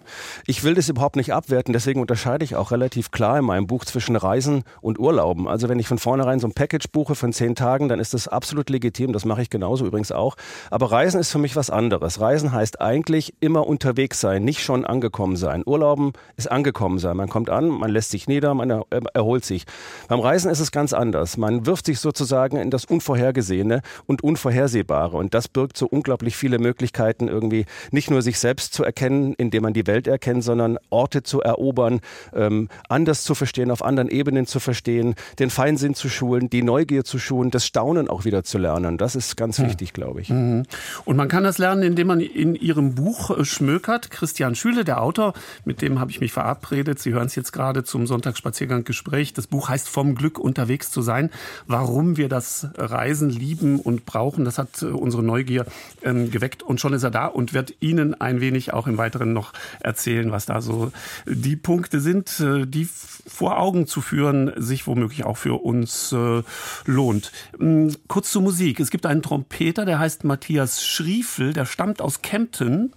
S14: Ich will das überhaupt nicht abwerten, deswegen deswegen unterscheide ich auch relativ klar in meinem Buch zwischen Reisen und Urlauben. Also wenn ich von vornherein so ein Package buche von zehn Tagen, dann ist das absolut legitim. Das mache ich genauso übrigens auch. Aber Reisen ist für mich was anderes. Reisen heißt eigentlich immer unterwegs sein, nicht schon angekommen sein. Urlauben ist angekommen sein. Man kommt an, man lässt sich nieder, man erholt sich. Beim Reisen ist es ganz anders. Man wirft sich sozusagen in das Unvorhergesehene und Unvorhersehbare. Und das birgt so unglaublich viele Möglichkeiten, irgendwie nicht nur sich selbst zu erkennen, indem man die Welt erkennt, sondern Orte zu erobern erobern, ähm, anders zu verstehen, auf anderen Ebenen zu verstehen, den Feinsinn zu schulen, die Neugier zu schulen, das Staunen auch wieder zu lernen. Das ist ganz hm. wichtig, glaube ich.
S2: Mhm. Und man kann das lernen, indem man in Ihrem Buch äh, schmökert. Christian Schüle, der Autor, mit dem habe ich mich verabredet. Sie hören es jetzt gerade zum Sonntagsspaziergang-Gespräch. Das Buch heißt Vom Glück unterwegs zu sein. Warum wir das Reisen lieben und brauchen, das hat äh, unsere Neugier ähm, geweckt. Und schon ist er da und wird Ihnen ein wenig auch im Weiteren noch erzählen, was da so die Punkte Punkte sind, äh, die vor Augen zu führen, sich womöglich auch für uns äh, lohnt. Mm, kurz zur Musik. Es gibt einen Trompeter, der heißt Matthias Schriefel, der stammt aus Kempten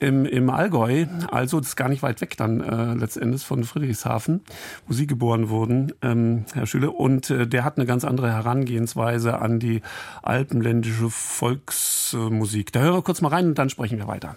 S2: im, im Allgäu, also das ist gar nicht weit weg dann äh, letztendlich von Friedrichshafen, wo Sie geboren wurden, ähm, Herr Schüle. Und äh, der hat eine ganz andere Herangehensweise an die alpenländische Volksmusik. Da hören wir kurz mal rein und dann sprechen wir weiter.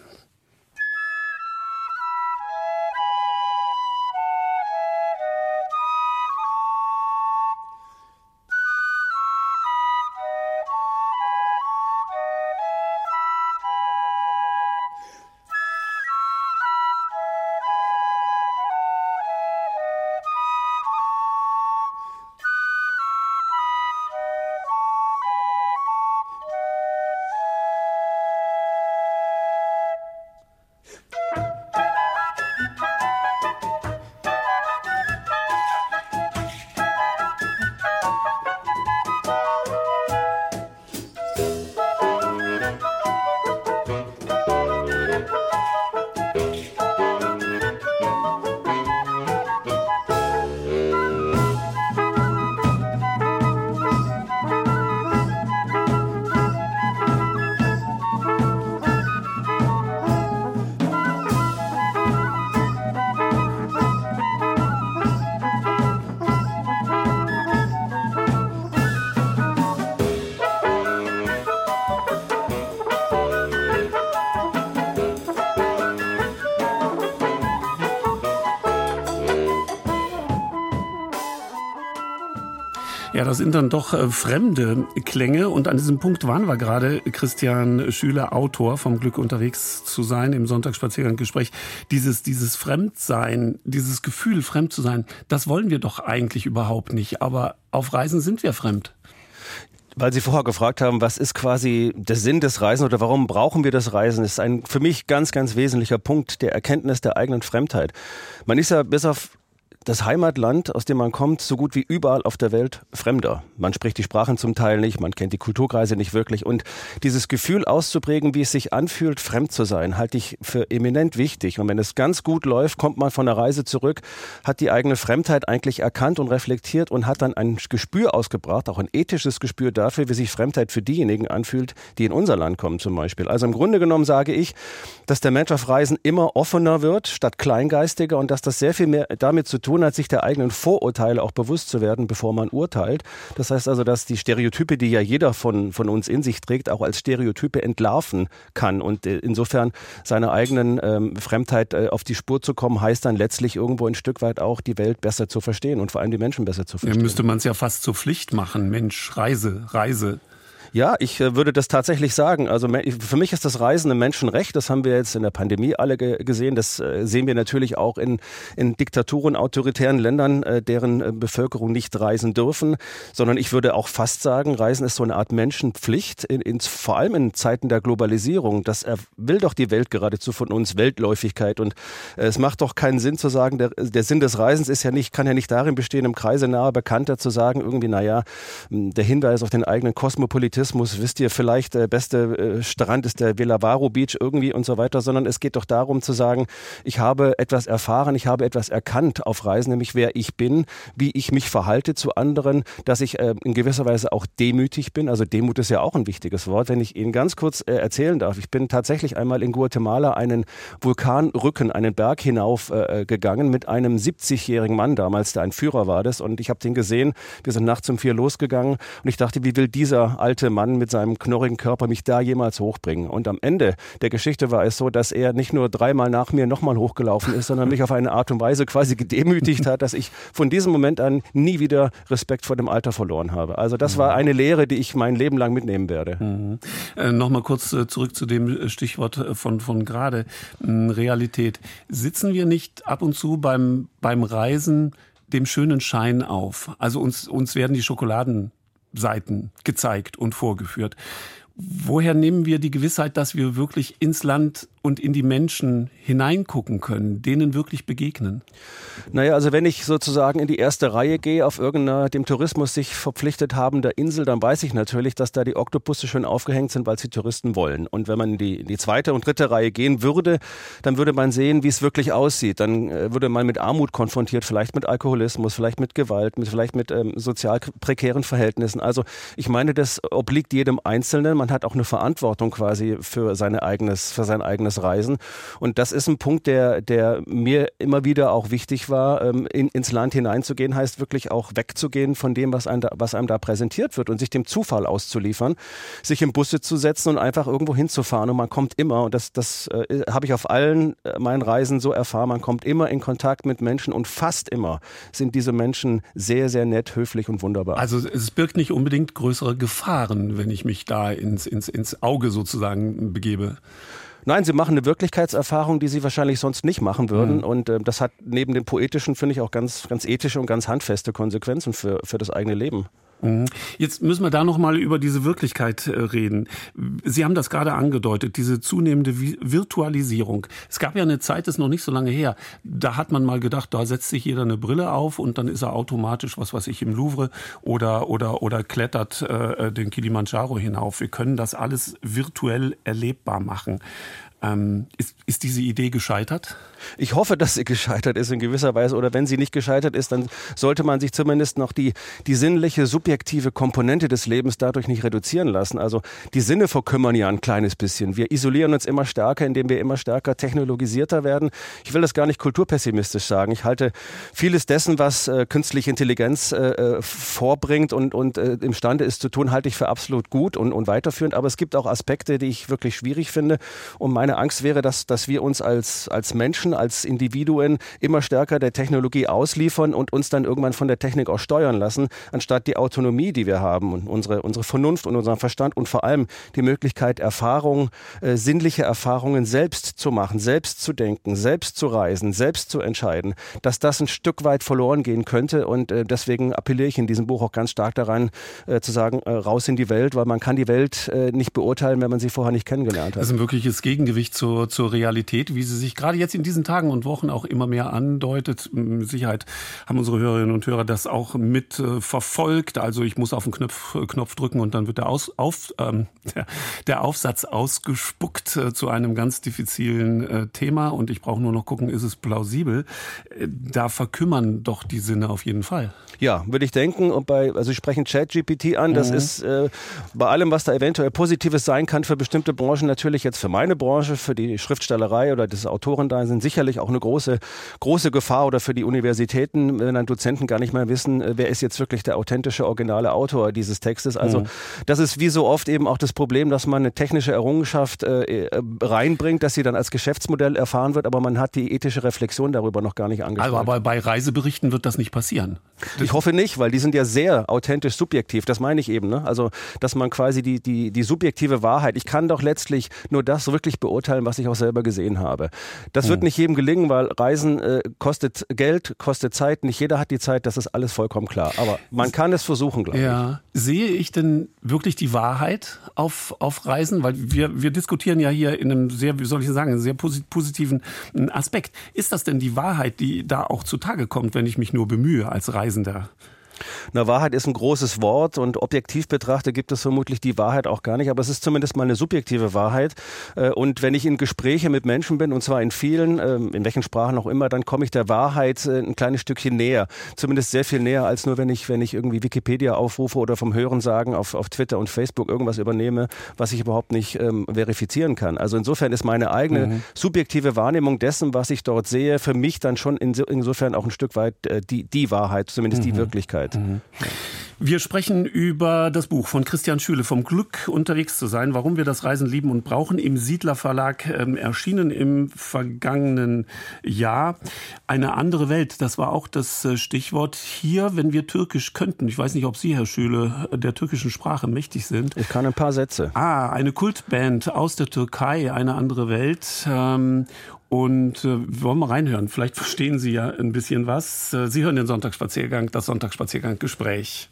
S2: Das sind dann doch äh, fremde Klänge. Und an diesem Punkt waren wir gerade. Christian Schüler, Autor vom Glück unterwegs zu sein im Sonntagsspaziergang-Gespräch. Dieses, dieses Fremdsein, dieses Gefühl, fremd zu sein, das wollen wir doch eigentlich überhaupt nicht. Aber auf Reisen sind wir fremd
S14: weil Sie vorher gefragt haben, was ist quasi der Sinn des Reisen oder warum brauchen wir das Reisen, ist ein für mich ganz, ganz wesentlicher Punkt der Erkenntnis der eigenen Fremdheit. Man ist ja bis auf das Heimatland, aus dem man kommt, so gut wie überall auf der Welt Fremder. Man spricht die Sprachen zum Teil nicht, man kennt die Kulturkreise nicht wirklich. Und dieses Gefühl auszuprägen, wie es sich anfühlt, fremd zu sein, halte ich für eminent wichtig. Und wenn es ganz gut läuft, kommt man von der Reise zurück, hat die eigene Fremdheit eigentlich erkannt und reflektiert und hat dann ein Gespür ausgebracht, auch ein ethisches Gespür dafür, wie sich Fremdheit für diejenigen anfühlt, die in unser Land kommen zum Beispiel. Also im Grunde genommen sage ich, dass der Mensch auf Reisen immer offener wird, statt kleingeistiger und dass das sehr viel mehr damit zu tun hat, sich der eigenen Vorurteile auch bewusst zu werden, bevor man urteilt. Das heißt also, dass die Stereotype, die ja jeder von, von uns in sich trägt, auch als Stereotype entlarven kann. Und äh, insofern seiner eigenen ähm, Fremdheit äh, auf die Spur zu kommen, heißt dann letztlich irgendwo ein Stück weit auch die Welt besser zu verstehen und vor allem die Menschen besser zu verstehen.
S2: Ja, müsste man es ja fast zur Pflicht machen. Mensch, Reise, Reise.
S14: Ja, ich äh, würde das tatsächlich sagen. Also für mich ist das Reisen ein Menschenrecht. Das haben wir jetzt in der Pandemie alle gesehen. Das äh, sehen wir natürlich auch in, in Diktaturen, autoritären Ländern, äh, deren Bevölkerung nicht reisen dürfen. Sondern ich würde auch fast sagen, Reisen ist so eine Art Menschenpflicht, in, in, vor allem in Zeiten der Globalisierung. Das will doch die Welt geradezu von uns, Weltläufigkeit. Und es macht doch keinen Sinn zu sagen, der, der Sinn des Reisens ist ja nicht, kann ja nicht darin bestehen, im Kreise nahe Bekannter zu sagen, irgendwie, naja, der Hinweis auf den eigenen Kosmopolitismus Tourismus, wisst ihr vielleicht, der beste äh, Strand ist der Villavaro Beach irgendwie und so weiter, sondern es geht doch darum zu sagen, ich habe etwas erfahren, ich habe etwas erkannt auf Reisen, nämlich wer ich bin, wie ich mich verhalte zu anderen, dass ich äh, in gewisser Weise auch demütig bin. Also Demut ist ja auch ein wichtiges Wort. Wenn ich Ihnen ganz kurz äh, erzählen darf, ich bin tatsächlich einmal in Guatemala einen Vulkanrücken, einen Berg hinauf äh, gegangen mit einem 70-jährigen Mann damals, der ein Führer war das und ich habe den gesehen. Wir sind nachts um vier losgegangen und ich dachte, wie will dieser alte alte Mann mit seinem knorrigen Körper mich da jemals hochbringen. Und am Ende der Geschichte war es so, dass er nicht nur dreimal nach mir nochmal hochgelaufen ist, sondern mich auf eine Art und Weise quasi gedemütigt hat, dass ich von diesem Moment an nie wieder Respekt vor dem Alter verloren habe. Also das war eine Lehre, die ich mein Leben lang mitnehmen werde.
S2: Mhm. Äh, Nochmal kurz äh, zurück zu dem Stichwort äh, von, von gerade, äh, Realität. Sitzen wir nicht ab und zu beim, beim Reisen dem schönen Schein auf? Also uns, uns werden die Schokoladen Seiten gezeigt und vorgeführt. Woher nehmen wir die Gewissheit, dass wir wirklich ins Land und in die Menschen hineingucken können, denen wirklich begegnen?
S14: Naja, also wenn ich sozusagen in die erste Reihe gehe auf irgendeiner dem Tourismus sich verpflichtet habender Insel, dann weiß ich natürlich, dass da die Oktopusse schön aufgehängt sind, weil sie Touristen wollen. Und wenn man in die, in die zweite und dritte Reihe gehen würde, dann würde man sehen, wie es wirklich aussieht. Dann äh, würde man mit Armut konfrontiert, vielleicht mit Alkoholismus, vielleicht mit Gewalt, mit, vielleicht mit ähm, sozial prekären Verhältnissen. Also ich meine, das obliegt jedem Einzelnen. Man hat auch eine Verantwortung quasi für, seine eigenes, für sein eigenes Reisen. Und das ist ein Punkt, der, der mir immer wieder auch wichtig war. Ähm, in, ins Land hineinzugehen heißt wirklich auch wegzugehen von dem, was einem, da, was einem da präsentiert wird und sich dem Zufall auszuliefern, sich im Busse zu setzen und einfach irgendwo hinzufahren. Und man kommt immer, und das, das äh, habe ich auf allen äh, meinen Reisen so erfahren, man kommt immer in Kontakt mit Menschen und fast immer sind diese Menschen sehr, sehr nett, höflich und wunderbar.
S2: Also es birgt nicht unbedingt größere Gefahren, wenn ich mich da ins, ins, ins Auge sozusagen begebe.
S14: Nein, sie machen eine Wirklichkeitserfahrung, die sie wahrscheinlich sonst nicht machen würden. Mhm. Und äh, das hat neben dem poetischen, finde ich, auch ganz, ganz ethische und ganz handfeste Konsequenzen für, für das eigene Leben.
S2: Mhm. Jetzt müssen wir da noch mal über diese Wirklichkeit äh, reden. Sie haben das gerade angedeutet, diese zunehmende Virtualisierung. Es gab ja eine Zeit, das ist noch nicht so lange her, da hat man mal gedacht, da setzt sich jeder eine Brille auf und dann ist er automatisch, was weiß ich, im Louvre oder oder oder klettert äh, den Kilimanjaro hinauf. Wir können das alles virtuell erlebbar machen. Ähm, ist, ist diese Idee gescheitert?
S14: Ich hoffe, dass sie gescheitert ist in gewisser Weise. Oder wenn sie nicht gescheitert ist, dann sollte man sich zumindest noch die, die sinnliche, subjektive Komponente des Lebens dadurch nicht reduzieren lassen. Also die Sinne verkümmern ja ein kleines bisschen. Wir isolieren uns immer stärker, indem wir immer stärker technologisierter werden. Ich will das gar nicht kulturpessimistisch sagen. Ich halte vieles dessen, was äh, künstliche Intelligenz äh, äh vorbringt und, und äh, imstande ist zu tun, halte ich für absolut gut und, und weiterführend. Aber es gibt auch Aspekte, die ich wirklich schwierig finde. Und mein meine Angst wäre, dass, dass wir uns als, als Menschen, als Individuen immer stärker der Technologie ausliefern und uns dann irgendwann von der Technik auch steuern lassen, anstatt die Autonomie, die wir haben und unsere, unsere Vernunft und unseren Verstand und vor allem die Möglichkeit, Erfahrungen, äh, sinnliche Erfahrungen selbst zu machen, selbst zu denken, selbst zu reisen, selbst zu entscheiden, dass das ein Stück weit verloren gehen könnte. Und äh, deswegen appelliere ich in diesem Buch auch ganz stark daran, äh, zu sagen, äh, raus in die Welt, weil man kann die Welt äh, nicht beurteilen, wenn man sie vorher nicht kennengelernt hat.
S2: Das ist ein wirkliches Gegengewicht zur, zur Realität, wie sie sich gerade jetzt in diesen Tagen und Wochen auch immer mehr andeutet. Mit Sicherheit haben unsere Hörerinnen und Hörer das auch mit äh, verfolgt. Also ich muss auf den Knopf, äh, Knopf drücken und dann wird der, Aus, auf, ähm, der, der Aufsatz ausgespuckt äh, zu einem ganz diffizilen äh, Thema und ich brauche nur noch gucken, ist es plausibel. Äh, da verkümmern doch die Sinne auf jeden Fall.
S14: Ja, würde ich denken. Und bei, also ich spreche ChatGPT an. Das
S2: Mhm.
S14: ist bei allem, was da eventuell Positives sein kann für bestimmte Branchen, natürlich jetzt für meine Branche, für die Schriftstellerei oder das Autorendasein sind sicherlich auch eine große, große Gefahr oder für die Universitäten, wenn dann Dozenten gar nicht mehr wissen, äh, wer ist jetzt wirklich der authentische, originale Autor dieses Textes. Also
S2: Mhm.
S14: das ist wie so oft eben auch das Problem, dass man eine technische Errungenschaft äh, äh, reinbringt, dass sie dann als Geschäftsmodell erfahren wird, aber man hat die ethische Reflexion darüber noch gar nicht angesprochen.
S2: Also, aber bei Reiseberichten wird das nicht passieren.
S14: Ich hoffe nicht, weil die sind ja sehr authentisch subjektiv. Das meine ich eben. Ne? Also, dass man quasi die, die, die subjektive Wahrheit, ich kann doch letztlich nur das wirklich beurteilen, was ich auch selber gesehen habe. Das wird
S2: Hm.
S14: nicht jedem gelingen, weil Reisen äh, kostet Geld, kostet Zeit. Nicht jeder hat die Zeit, das ist alles vollkommen klar. Aber man kann es versuchen, glaube ich.
S2: Ja. Sehe ich denn wirklich die Wahrheit auf, auf Reisen? Weil wir, wir diskutieren ja hier in einem sehr, wie soll ich sagen, sehr posi- positiven äh, Aspekt. Ist das denn die Wahrheit, die da auch zutage kommt, wenn ich mich nur bemühe als Reisender?
S14: Na, Wahrheit ist ein großes Wort und objektiv betrachtet gibt es vermutlich die Wahrheit auch gar nicht, aber es ist zumindest mal eine subjektive Wahrheit. Äh, Und wenn ich in Gespräche mit Menschen bin, und zwar in vielen, ähm, in welchen Sprachen auch immer, dann komme ich der Wahrheit äh, ein kleines Stückchen näher. Zumindest sehr viel näher, als nur wenn ich, wenn ich irgendwie Wikipedia aufrufe oder vom Hörensagen auf, auf Twitter und Facebook irgendwas übernehme, was ich überhaupt nicht ähm, verifizieren kann. Also insofern ist meine eigene
S2: Mhm.
S14: subjektive Wahrnehmung dessen, was ich dort sehe, für mich dann schon inso, insofern auch ein Stück weit äh, die, die Wahrheit, zumindest die
S2: Mhm.
S14: Wirklichkeit.
S2: Wir sprechen über das Buch von Christian Schüle, vom Glück unterwegs zu sein, warum wir das Reisen lieben und brauchen, im Siedler Verlag ähm, erschienen im vergangenen Jahr. Eine andere Welt, das war auch das äh, Stichwort hier, wenn wir Türkisch könnten. Ich weiß nicht, ob Sie, Herr Schüle, der türkischen Sprache mächtig sind.
S14: Ich kann ein paar Sätze.
S2: Ah, eine Kultband aus der Türkei, eine andere Welt. Ähm, und äh, wir wollen mal reinhören. Vielleicht verstehen Sie ja ein bisschen was. Äh, Sie hören den Sonntagsspaziergang, das Sonntagsspaziergang-Gespräch.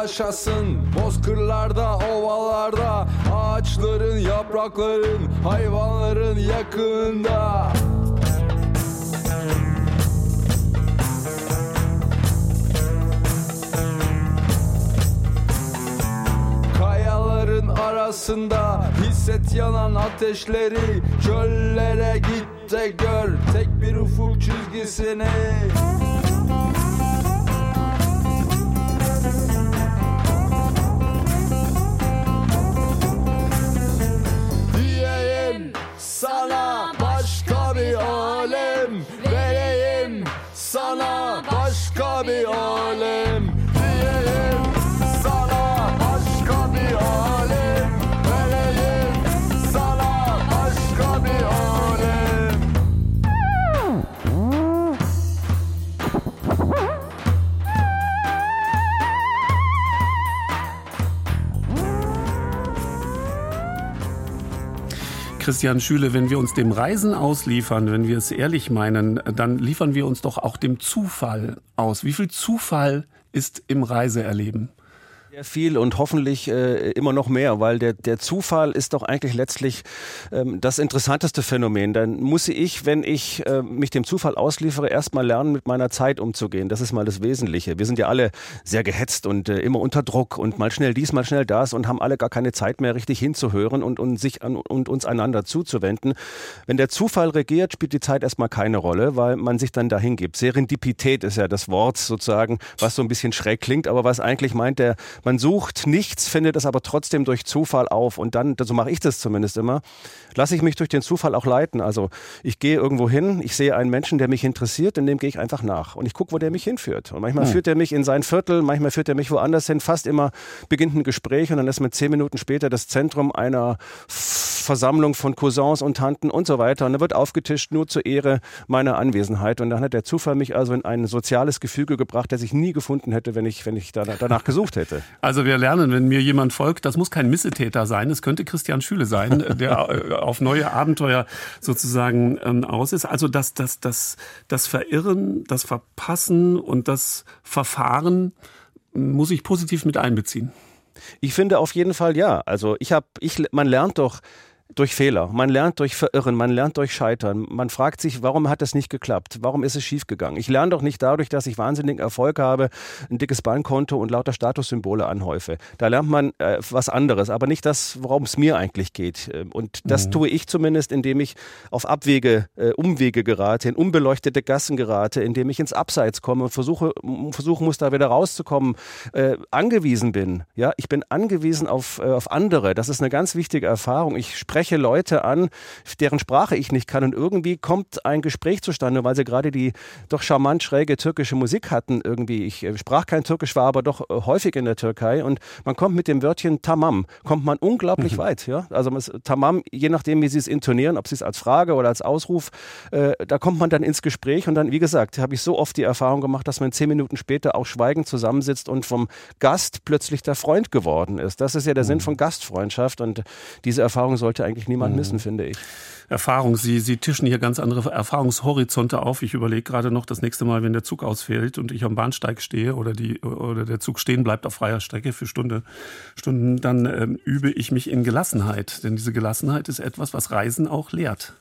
S15: Dolaşasın Bozkırlarda, ovalarda Ağaçların, yaprakların Hayvanların yakında arasında Hisset yanan ateşleri Çöllere git de gör Tek bir ufuk çizgisini. Diyeyim sana başka bir alem Vereyim sana başka bir alem
S2: Christian Schüle, wenn wir uns dem Reisen ausliefern, wenn wir es ehrlich meinen, dann liefern wir uns doch auch dem Zufall aus. Wie viel Zufall ist im Reiseerleben?
S14: Viel und hoffentlich äh, immer noch mehr, weil der, der Zufall ist doch eigentlich letztlich ähm, das interessanteste Phänomen. Dann muss ich, wenn ich äh, mich dem Zufall ausliefere, erstmal lernen, mit meiner Zeit umzugehen. Das ist mal das Wesentliche. Wir sind ja alle sehr gehetzt und äh, immer unter Druck und mal schnell dies, mal schnell das und haben alle gar keine Zeit mehr, richtig hinzuhören und, und sich an, und uns einander zuzuwenden. Wenn der Zufall regiert, spielt die Zeit erstmal keine Rolle, weil man sich dann dahin gibt. Serendipität ist ja das Wort sozusagen, was so ein bisschen schräg klingt, aber was eigentlich meint, der man sucht nichts, findet es aber trotzdem durch Zufall auf. Und dann, so mache ich das zumindest immer, lasse ich mich durch den Zufall auch leiten. Also ich gehe irgendwo hin, ich sehe einen Menschen, der mich interessiert, und dem gehe ich einfach nach. Und ich gucke, wo der mich hinführt. Und manchmal hm. führt er mich in sein Viertel, manchmal führt er mich woanders hin. Fast immer beginnt ein Gespräch und dann ist mit zehn Minuten später das Zentrum einer Versammlung von Cousins und Tanten und so weiter. Und da wird aufgetischt nur zur Ehre meiner Anwesenheit. Und dann hat der Zufall mich also in ein soziales Gefüge gebracht, das ich nie gefunden hätte, wenn ich, wenn ich danach gesucht hätte.
S2: Also wir lernen, wenn mir jemand folgt, das muss kein Missetäter sein, es könnte Christian Schüle sein, der äh, auf neue Abenteuer sozusagen ähm, aus ist. Also das, das, das, das Verirren, das Verpassen und das Verfahren muss ich positiv mit einbeziehen.
S14: Ich finde auf jeden Fall ja. Also ich habe, ich, man lernt doch durch Fehler, man lernt durch Verirren, man lernt durch Scheitern. Man fragt sich, warum hat das nicht geklappt? Warum ist es schiefgegangen? Ich lerne doch nicht dadurch, dass ich wahnsinnigen Erfolg habe, ein dickes Bankkonto und lauter Statussymbole anhäufe. Da lernt man äh, was anderes, aber nicht das, worum es mir eigentlich geht. Ähm, und das mhm. tue ich zumindest, indem ich auf Abwege, äh, Umwege gerate, in unbeleuchtete Gassen gerate, indem ich ins Abseits komme und versuche, versuchen muss, da wieder rauszukommen, äh, angewiesen bin. Ja, ich bin angewiesen auf, äh, auf andere. Das ist eine ganz wichtige Erfahrung. Ich spreche spreche Leute an, deren Sprache ich nicht kann und irgendwie kommt ein Gespräch zustande, weil sie gerade die doch charmant schräge türkische Musik hatten irgendwie. Ich äh, sprach kein Türkisch, war aber doch äh, häufig in der Türkei und man kommt mit dem Wörtchen Tamam, kommt man unglaublich mhm. weit. Ja? Also Tamam, je nachdem, wie sie es intonieren, ob sie es als Frage oder als Ausruf, äh, da kommt man dann ins Gespräch und dann, wie gesagt, habe ich so oft die Erfahrung gemacht, dass man zehn Minuten später auch schweigend zusammensitzt und vom Gast plötzlich der Freund geworden ist. Das ist ja der mhm. Sinn von Gastfreundschaft und diese Erfahrung sollte eigentlich niemand missen, mhm. finde ich.
S2: Erfahrung. Sie, Sie tischen hier ganz andere Erfahrungshorizonte auf. Ich überlege gerade noch das nächste Mal, wenn der Zug ausfällt und ich am Bahnsteig stehe oder, die, oder der Zug stehen bleibt auf freier Strecke für Stunde, Stunden, dann ähm, übe ich mich in Gelassenheit. Denn diese Gelassenheit ist etwas, was Reisen auch lehrt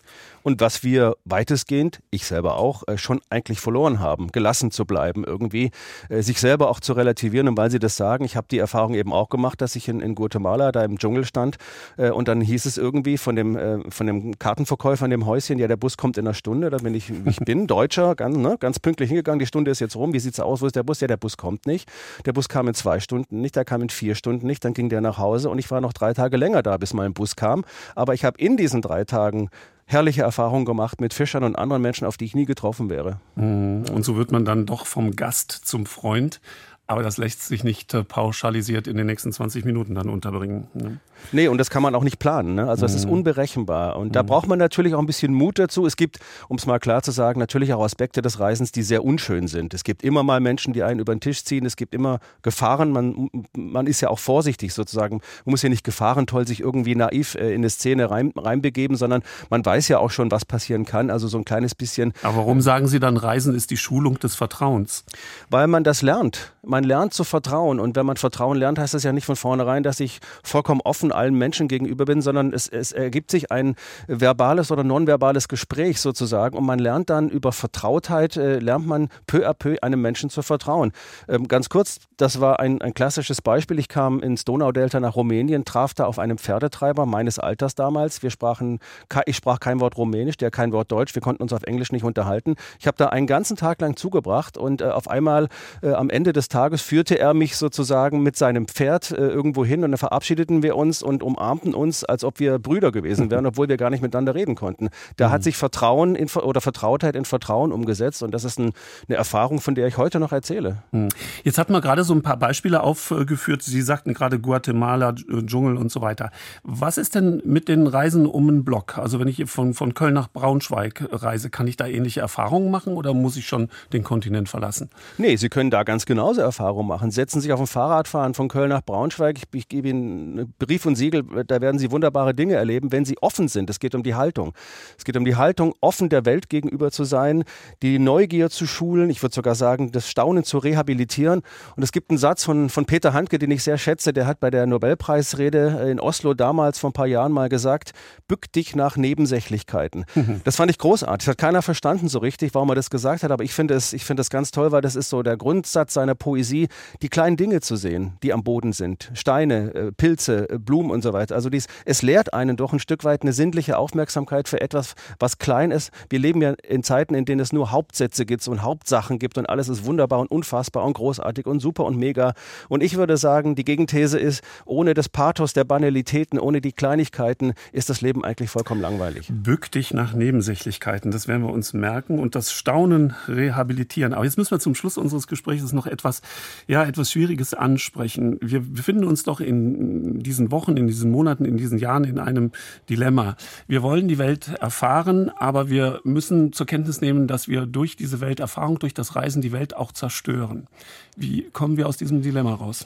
S14: und was wir weitestgehend, ich selber auch, äh, schon eigentlich verloren haben, gelassen zu bleiben, irgendwie äh, sich selber auch zu relativieren. Und weil Sie das sagen, ich habe die Erfahrung eben auch gemacht, dass ich in, in Guatemala da im Dschungel stand äh, und dann hieß es irgendwie von dem, von dem Kartenverkäufer in dem Häuschen, ja, der Bus kommt in einer Stunde. Da bin ich, ich bin Deutscher, ganz, ne, ganz pünktlich hingegangen, die Stunde ist jetzt rum, wie sieht's aus, wo ist der Bus? Ja, der Bus kommt nicht. Der Bus kam in zwei Stunden nicht, der kam in vier Stunden nicht, dann ging der nach Hause und ich war noch drei Tage länger da, bis mein Bus kam. Aber ich habe in diesen drei Tagen herrliche Erfahrungen gemacht mit Fischern und anderen Menschen, auf die ich nie getroffen wäre.
S2: Mhm. Und so wird man dann doch vom Gast zum Freund. Aber das lässt sich nicht äh, pauschalisiert in den nächsten 20 Minuten dann unterbringen. Ne?
S14: Nee, und das kann man auch nicht planen. Ne? Also es ist mhm. unberechenbar. Und da mhm. braucht man natürlich auch ein bisschen Mut dazu. Es gibt, um es mal klar zu sagen, natürlich auch Aspekte des Reisens, die sehr unschön sind. Es gibt immer mal Menschen, die einen über den Tisch ziehen. Es gibt immer Gefahren. Man, man ist ja auch vorsichtig sozusagen. Man muss ja nicht gefahrentoll sich irgendwie naiv äh, in eine Szene rein, reinbegeben, sondern man weiß ja auch schon, was passieren kann. Also so ein kleines bisschen.
S2: Aber warum sagen Sie dann, Reisen ist die Schulung des Vertrauens?
S14: Weil man das lernt. Man lernt zu vertrauen. Und wenn man Vertrauen lernt, heißt das ja nicht von vornherein, dass ich vollkommen offen allen Menschen gegenüber bin, sondern es, es ergibt sich ein verbales oder nonverbales Gespräch sozusagen und man lernt dann über Vertrautheit, äh, lernt man peu à peu einem Menschen zu vertrauen. Ähm, ganz kurz, das war ein, ein klassisches Beispiel. Ich kam ins Donaudelta nach Rumänien, traf da auf einem Pferdetreiber meines Alters damals. Wir sprachen, ich sprach kein Wort Rumänisch, der kein Wort Deutsch. Wir konnten uns auf Englisch nicht unterhalten. Ich habe da einen ganzen Tag lang zugebracht und äh, auf einmal äh, am Ende des Tages führte er mich sozusagen mit seinem Pferd äh, irgendwo hin und dann verabschiedeten wir uns und umarmten uns, als ob wir Brüder gewesen wären, obwohl wir gar nicht miteinander reden konnten. Da mhm. hat sich Vertrauen in, oder Vertrautheit in Vertrauen umgesetzt und das ist ein, eine Erfahrung, von der ich heute noch erzähle.
S2: Mhm. Jetzt hat man gerade so ein paar Beispiele aufgeführt. Sie sagten gerade Guatemala, Dschungel und so weiter. Was ist denn mit den Reisen um den Block? Also wenn ich von, von Köln nach Braunschweig reise, kann ich da ähnliche Erfahrungen machen oder muss ich schon den Kontinent verlassen?
S14: Nee, Sie können da ganz genauso Erfahrungen machen. Setzen sich auf ein Fahrrad fahren von Köln nach Braunschweig. Ich, ich gebe Ihnen Brief und Siegel, da werden Sie wunderbare Dinge erleben, wenn Sie offen sind. Es geht um die Haltung. Es geht um die Haltung, offen der Welt gegenüber zu sein, die Neugier zu schulen, ich würde sogar sagen, das Staunen zu rehabilitieren. Und es gibt einen Satz von, von Peter Handke, den ich sehr schätze, der hat bei der Nobelpreisrede in Oslo damals vor ein paar Jahren mal gesagt, bück dich nach Nebensächlichkeiten. Mhm. Das fand ich großartig. Das hat keiner verstanden so richtig, warum er das gesagt hat, aber ich finde es, ich finde es ganz toll, weil das ist so der Grundsatz seiner Poesie Poesie, die kleinen Dinge zu sehen, die am Boden sind. Steine, äh, Pilze, äh, Blumen und so weiter. Also dies, es lehrt einen doch ein Stück weit eine sinnliche Aufmerksamkeit für etwas, was klein ist. Wir leben ja in Zeiten, in denen es nur Hauptsätze gibt und Hauptsachen gibt und alles ist wunderbar und unfassbar und großartig und super und mega. Und ich würde sagen, die Gegenthese ist, ohne das Pathos der Banalitäten, ohne die Kleinigkeiten ist das Leben eigentlich vollkommen langweilig.
S2: Bück dich nach Nebensächlichkeiten, das werden wir uns merken und das Staunen rehabilitieren. Aber jetzt müssen wir zum Schluss unseres Gesprächs noch etwas, ja, etwas Schwieriges ansprechen. Wir befinden uns doch in diesen Wochen, in diesen Monaten, in diesen Jahren in einem Dilemma. Wir wollen die Welt erfahren, aber wir müssen zur Kenntnis nehmen, dass wir durch diese Welterfahrung, durch das Reisen die Welt auch zerstören. Wie kommen wir aus diesem Dilemma raus?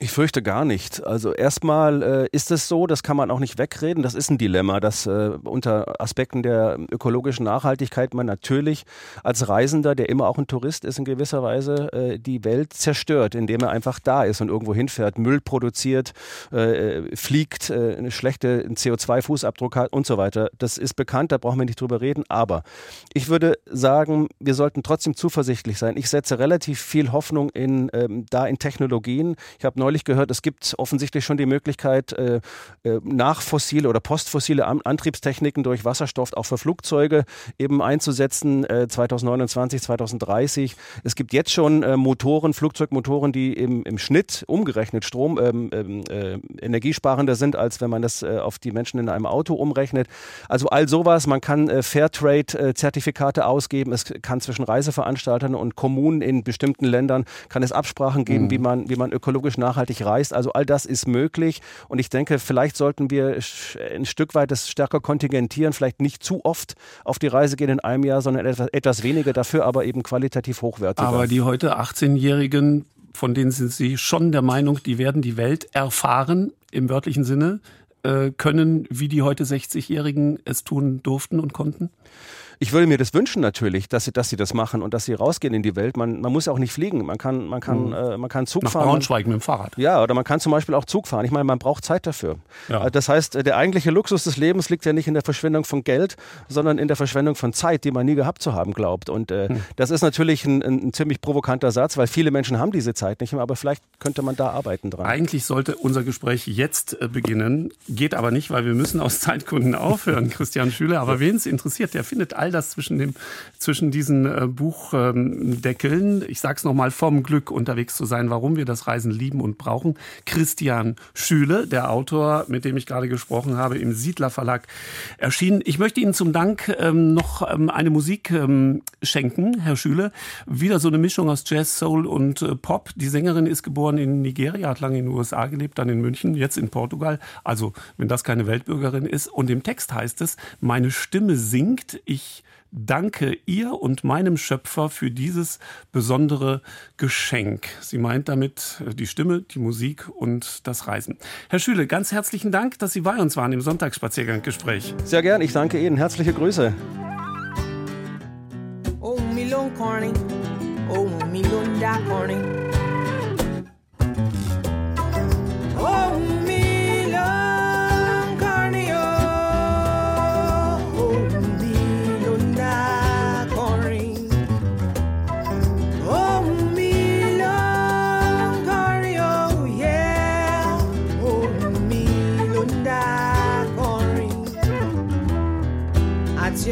S14: Ich fürchte gar nicht. Also erstmal äh, ist es so, das kann man auch nicht wegreden, das ist ein Dilemma, dass äh, unter Aspekten der ökologischen Nachhaltigkeit man natürlich als Reisender, der immer auch ein Tourist ist in gewisser Weise, äh, die Welt zerstört, indem er einfach da ist und irgendwo hinfährt, Müll produziert, äh, fliegt, äh, eine schlechte CO2-Fußabdruck hat und so weiter. Das ist bekannt, da brauchen wir nicht drüber reden. Aber ich würde sagen, wir sollten trotzdem zuversichtlich sein. Ich setze relativ viel Hoffnung in, ähm, da in Technologien. Ich habe neulich gehört, es gibt offensichtlich schon die Möglichkeit, äh, äh, nachfossile oder postfossile An Antriebstechniken durch Wasserstoff auch für Flugzeuge eben einzusetzen, äh, 2029, 2030. Es gibt jetzt schon äh, Motoren, Flugzeugmotoren, die im, im Schnitt umgerechnet Strom ähm, ähm äh, energiesparender sind, als wenn man das äh, auf die Menschen in einem Auto umrechnet. Also all sowas, man kann Fairtrade-Zertifikate ausgeben, es kann zwischen Reiseveranstaltern und Kommunen in bestimmten Ländern, kann es Absprachen geben, mhm. wie, man, wie man ökologisch nachhaltig nachhaltig reist. Also all das ist möglich. Und ich denke, vielleicht sollten wir ein Stück weit das stärker kontingentieren, vielleicht nicht zu oft auf die Reise gehen in einem Jahr, sondern etwas, etwas weniger dafür, aber eben qualitativ hochwertiger.
S2: Aber die heute 18-Jährigen, von denen sind Sie schon der Meinung, die werden die Welt erfahren im wörtlichen Sinne, äh, können, wie die heute 60-Jährigen es tun durften und konnten?
S14: Ich würde mir das wünschen natürlich, dass sie, dass sie das machen und dass sie rausgehen in die Welt. Man, man muss auch nicht fliegen. Man kann, man kann, mhm. äh, man kann Zug
S2: Nach
S14: fahren.
S2: Braunschweig mit dem Fahrrad.
S14: Ja, oder man kann zum Beispiel auch Zug fahren. Ich meine, man braucht Zeit dafür. Ja. Äh, das heißt, der eigentliche Luxus des Lebens liegt ja nicht in der Verschwendung von Geld, sondern in der Verschwendung von Zeit, die man nie gehabt zu haben glaubt. Und äh, mhm. das ist natürlich ein, ein, ziemlich provokanter Satz, weil viele Menschen haben diese Zeit nicht mehr. Aber vielleicht könnte man da arbeiten dran.
S2: Eigentlich sollte unser Gespräch jetzt äh, beginnen, geht aber nicht, weil wir müssen aus Zeitgründen aufhören, Christian Schüler. Aber wen es interessiert, der findet all das zwischen dem zwischen diesen äh, Buchdeckeln. Ich sage es nochmal, vom Glück unterwegs zu sein, warum wir das Reisen lieben und brauchen. Christian Schüle, der Autor, mit dem ich gerade gesprochen habe, im Siedler Verlag erschienen. Ich möchte Ihnen zum Dank ähm, noch ähm, eine Musik ähm, schenken, Herr Schüle. Wieder so eine Mischung aus Jazz, Soul und äh, Pop. Die Sängerin ist geboren in Nigeria, hat lange in den USA gelebt, dann in München, jetzt in Portugal. Also, wenn das keine Weltbürgerin ist. Und im Text heißt es, meine Stimme singt, ich danke ihr und meinem Schöpfer für dieses besondere Geschenk. Sie meint damit äh, die Stimme, die Musik und das Reisen. Herr Schüle, ganz herzlichen Dank, dass Sie bei uns waren im Sonntagsspazierganggespräch.
S14: Sehr gern, ich danke Ihnen. Herzliche Grüße. Oh, Milon Corny. Oh, Milon da Corny.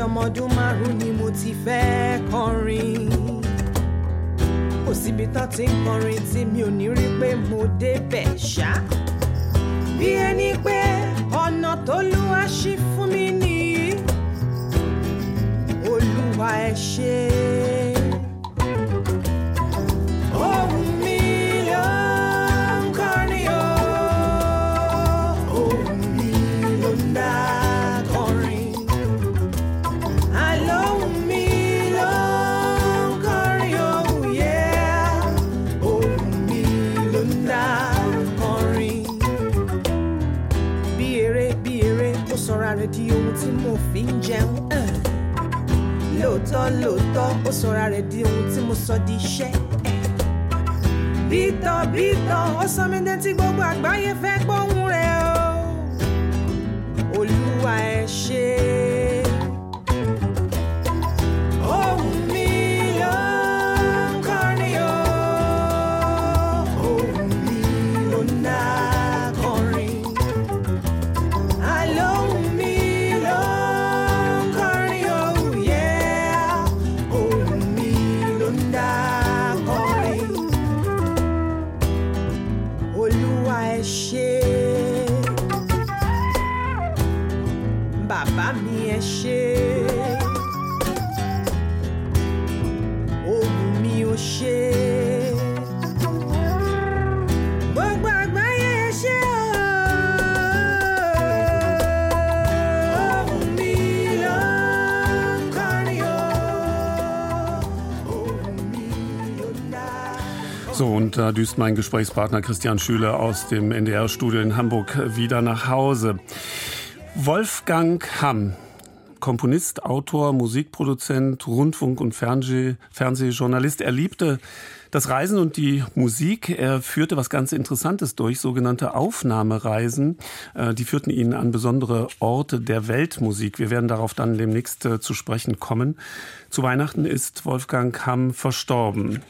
S16: Ọmọdún márùn ni mo ti fẹ́ kọrin. Kò tán ti ń kọrin tí mi ò ní rí pé mo débẹ̀ ṣá. Bí ẹni pé ọ̀nà tó lù wá ṣí fún mi nìyí olúwa ẹ ṣe é. Lóòótọ́ lóòótọ́ ó sọra rẹ̀ di ohun tí mo sọ di iṣẹ́. bítọ̀ bítọ̀ ó sọ mí dé tí gbogbo àgbáyé fẹ́ gbóhùn rẹ̀ o olúwa ẹ ṣé. ohùn
S2: da düst mein Gesprächspartner Christian Schüler aus dem NDR-Studio in Hamburg wieder nach Hause. Wolfgang Hamm, Komponist, Autor, Musikproduzent, Rundfunk- und Fernseh Fernsehjournalist. Er liebte das Reisen und die Musik. Er führte was ganz Interessantes durch, sogenannte Aufnahmereisen. Äh, Die führten ihn an besondere Orte der Weltmusik. Wir werden darauf dann demnächst äh, zu sprechen kommen. Zu Weihnachten ist Wolfgang Hamm verstorben.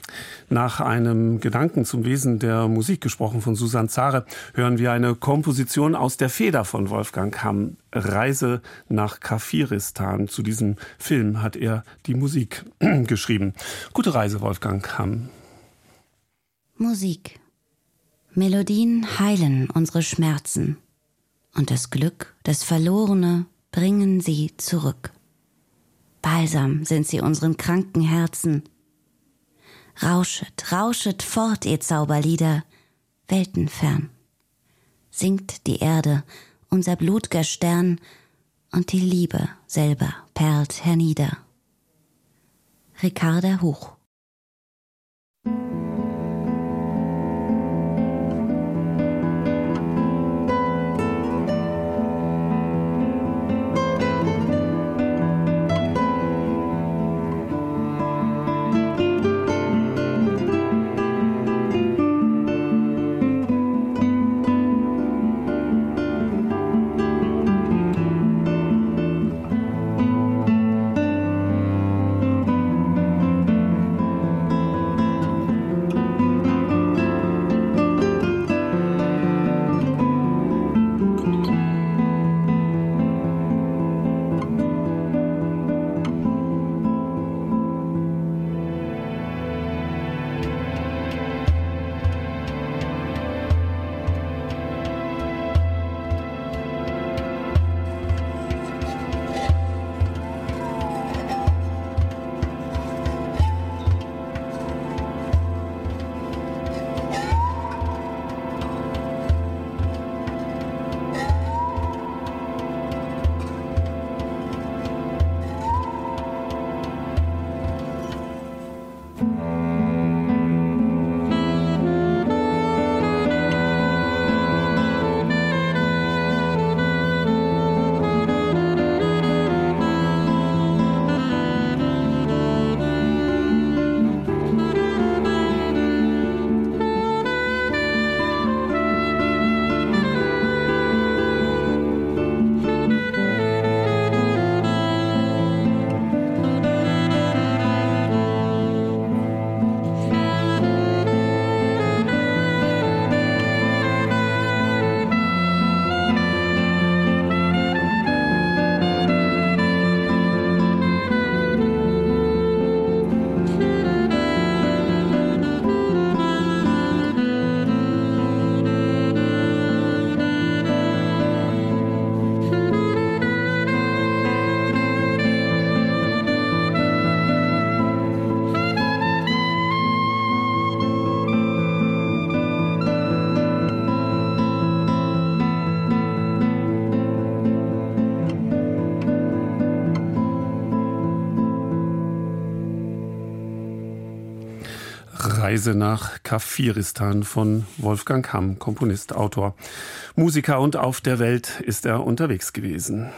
S2: Nach einem Gedanken zum Wesen der Musik, gesprochen von Susan Zare, hören wir eine Komposition aus der Feder von Wolfgang Hamm, Reise nach Kafiristan. Zu diesem Film hat er die Musik geschrieben. Gute Reise, Wolfgang Hamm.
S17: Musik. Melodien heilen unsere Schmerzen und das Glück, das Verlorene, bringen sie zurück. Balsam sind sie unseren kranken Herzen. Rauschet, rauschet fort, ihr Zauberlieder, weltenfern. Singt die Erde, unser blutger Stern, und die Liebe selber perlt hernieder. Ricarda Huch
S2: Reise nach Kafiristan von Wolfgang Hamm, Komponist, Autor, Musiker und auf der Welt ist er unterwegs gewesen.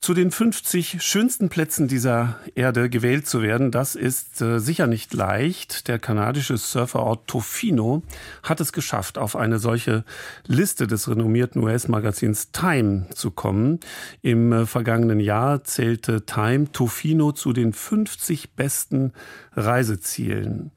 S2: Zu den 50 schönsten Plätzen dieser Erde gewählt zu werden, das ist äh, sicher nicht leicht. Der kanadische Surferort Tofino hat es geschafft, auf eine solche Liste des renommierten US-Magazins Time zu kommen. Im äh, vergangenen Jahr zählte Time Tofino zu den 50 besten Reisezielen.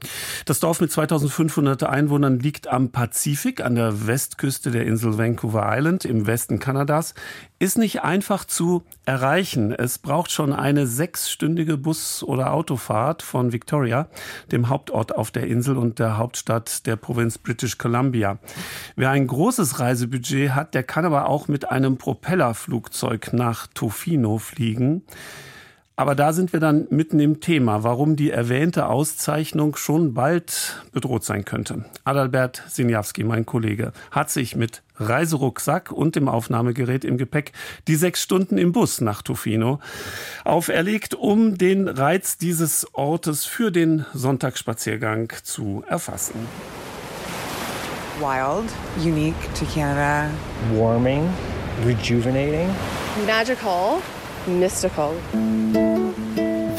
S2: Das Dorf mit 2500 Einwohnern liegt am Pazifik, an der Westküste der Insel Vancouver Island im Westen Kanadas, ist nicht einfach zu erreichen. Es braucht schon eine sechsstündige Bus- oder Autofahrt von Victoria, dem Hauptort auf der Insel und der Hauptstadt der Provinz British Columbia. Wer ein großes Reisebudget hat, der kann aber auch mit einem Propellerflugzeug nach Tofino fliegen. Aber da sind wir dann mitten im Thema, warum die erwähnte Auszeichnung schon bald bedroht sein könnte. Adalbert Sinjawski, mein Kollege, hat sich mit Reiserucksack und dem Aufnahmegerät im Gepäck die sechs Stunden im Bus nach Tofino auferlegt, um den Reiz dieses Ortes für den Sonntagsspaziergang zu erfassen.
S18: Wild, unique to Canada.
S19: Warming, rejuvenating.
S20: Magical, mystical.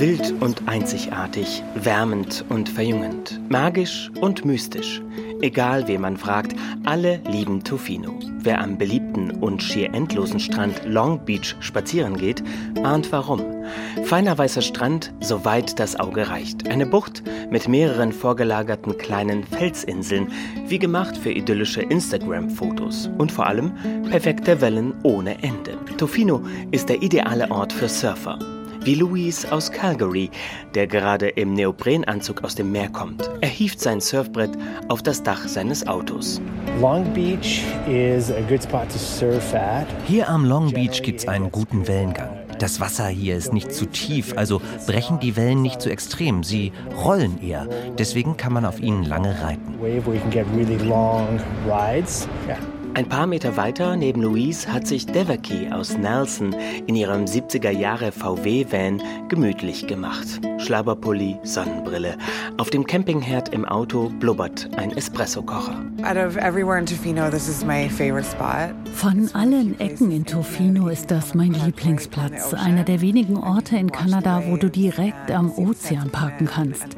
S21: Wild und einzigartig, wärmend und verjüngend, magisch und mystisch. Egal wen man fragt, alle lieben Tofino. Wer am beliebten und schier endlosen Strand Long Beach spazieren geht, ahnt warum. Feiner weißer Strand, so weit das Auge reicht. Eine Bucht mit mehreren vorgelagerten kleinen Felsinseln, wie gemacht für idyllische Instagram-Fotos. Und vor allem perfekte Wellen ohne Ende. Tofino ist der ideale Ort für Surfer wie Louise aus Calgary, der gerade im Neoprenanzug aus dem Meer kommt. Er hieft sein Surfbrett auf das Dach seines Autos.
S19: Long Beach is a good spot to surf at.
S22: Hier am Long Beach gibt's einen guten Wellengang. Das Wasser hier ist nicht zu tief, also brechen die Wellen nicht zu extrem. Sie rollen eher. Deswegen kann man auf ihnen lange reiten.
S19: Wave where you can get really long rides. Yeah.
S21: Ein paar Meter weiter neben Louise hat sich Devaki aus Nelson in ihrem 70er Jahre VW-Van gemütlich gemacht. Schlabberpulli, Sonnenbrille. Auf dem Campingherd im Auto blubbert ein Espressokocher.
S18: Out of everywhere in Tofino, this is my favorite spot.
S23: Von allen Ecken in Tofino ist das mein Lieblingsplatz. Einer der wenigen Orte in Kanada, wo du direkt am Ozean parken kannst.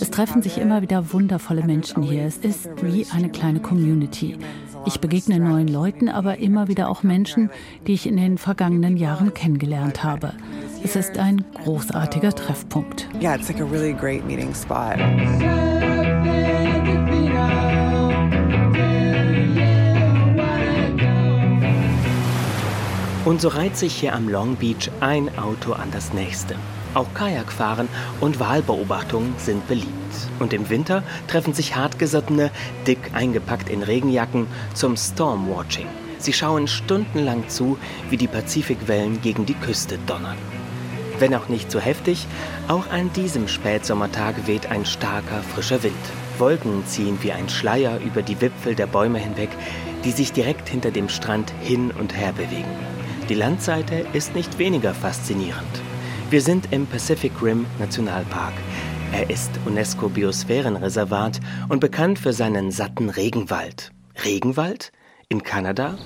S23: Es treffen sich immer wieder wundervolle Menschen hier. Es ist wie eine kleine Community. Ich begegne neuen Leuten, aber immer wieder auch Menschen, die ich in den vergangenen Jahren kennengelernt habe. Es ist ein großartiger Treffpunkt.
S18: Yeah, it's like a really great meeting spot.
S21: Und so reiht sich hier am Long Beach ein Auto an das nächste. Auch Kajakfahren und Walbeobachtungen sind beliebt. Und im Winter treffen sich hartgesottene, dick eingepackt in Regenjacken, zum Stormwatching. Sie schauen stundenlang zu, wie die Pazifikwellen gegen die Küste donnern. Wenn auch nicht so heftig, auch an diesem Spätsommertag weht ein starker, frischer Wind. Wolken ziehen wie ein Schleier über die Wipfel der Bäume hinweg, die sich direkt hinter dem Strand hin und her bewegen. Die Landseite ist nicht weniger faszinierend. Wir sind im Pacific Rim Nationalpark. Er ist UNESCO-Biosphärenreservat und bekannt für seinen satten Regenwald. Regenwald? In Kanada?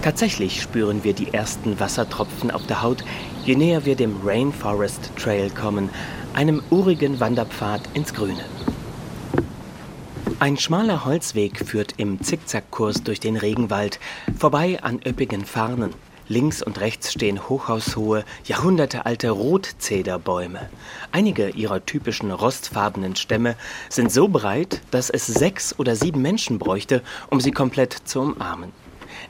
S21: Tatsächlich spüren wir die ersten Wassertropfen auf der Haut, je näher wir dem Rainforest Trail kommen, einem urigen Wanderpfad ins Grüne. Ein schmaler Holzweg führt im Zickzackkurs durch den Regenwald, vorbei an üppigen Farnen. Links und rechts stehen hochhaushohe, jahrhundertealte Rotzederbäume. Einige ihrer typischen rostfarbenen Stämme sind so breit, dass es sechs oder sieben Menschen bräuchte, um sie komplett zu umarmen.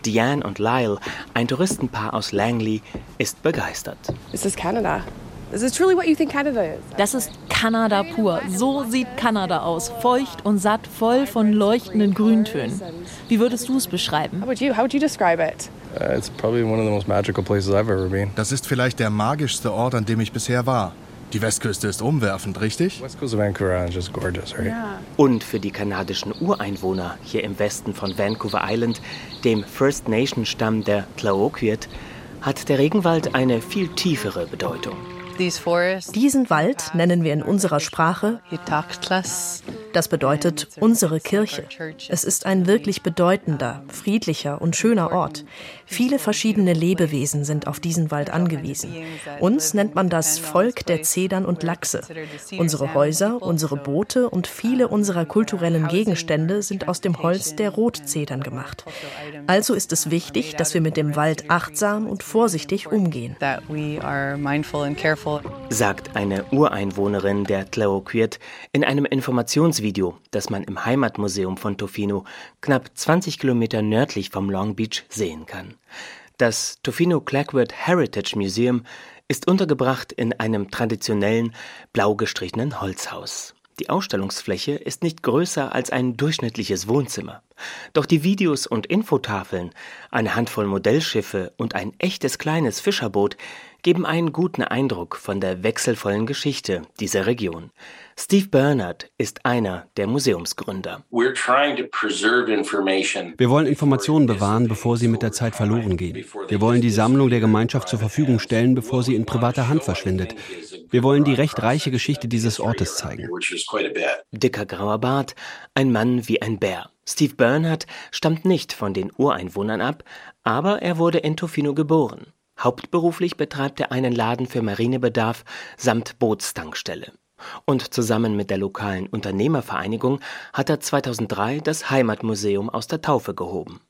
S21: Diane und Lyle, ein Touristenpaar aus Langley, ist begeistert.
S20: This is Canada. Is this truly what you think Canada is?
S24: Das ist Kanada pur. So sieht Kanada aus. Feucht und satt, voll von leuchtenden Grüntönen. Wie würdest du es beschreiben?
S25: Uh, it's probably one of the most magical places I've ever been.
S26: Das ist vielleicht der magischste Ort, an dem ich bisher war. Die Westküste ist umwerfend, richtig?
S25: West Coast of Vancouver Island is just gorgeous, right?
S20: Yeah.
S21: Und für die kanadischen Ureinwohner hier im Westen von Vancouver Island, dem First Nation Stamm der Tlaoquiet, hat der Regenwald eine viel tiefere Bedeutung.
S27: Diesen Wald nennen wir in unserer Sprache das bedeutet unsere Kirche. Es ist ein wirklich bedeutender, friedlicher und schöner Ort. Viele verschiedene Lebewesen sind auf diesen Wald angewiesen. Uns nennt man das Volk der Zedern und Lachse. Unsere Häuser, unsere Boote und viele unserer kulturellen Gegenstände sind aus dem Holz der Rotzedern gemacht. Also ist es wichtig, dass wir mit dem Wald achtsam und vorsichtig umgehen.
S21: Sagt eine Ureinwohnerin der Tlaoquiet in einem Informationsvideo, das man im Heimatmuseum von Tofino knapp 20 Kilometer nördlich vom Long Beach sehen kann. Das Tofino Clagwood Heritage Museum ist untergebracht in einem traditionellen, blau gestrichenen Holzhaus. Die Ausstellungsfläche ist nicht größer als ein durchschnittliches Wohnzimmer. Doch die Videos und Infotafeln, eine Handvoll Modellschiffe und ein echtes kleines Fischerboot geben einen guten Eindruck von der wechselvollen Geschichte dieser Region. Steve Bernard ist einer der Museumsgründer.
S28: Wir wollen Informationen bewahren, bevor sie mit der Zeit verloren gehen. Wir wollen die Sammlung der Gemeinschaft zur Verfügung stellen, bevor sie in privater Hand verschwindet. Wir wollen die recht reiche Geschichte dieses Ortes zeigen.
S21: Dicker grauer Bart, ein Mann wie ein Bär. Steve Bernhardt stammt nicht von den Ureinwohnern ab, aber er wurde in Tofino geboren. Hauptberuflich betreibt er einen Laden für Marinebedarf samt Bootstankstelle. Und zusammen mit der lokalen Unternehmervereinigung hat er 2003 das Heimatmuseum aus der Taufe gehoben.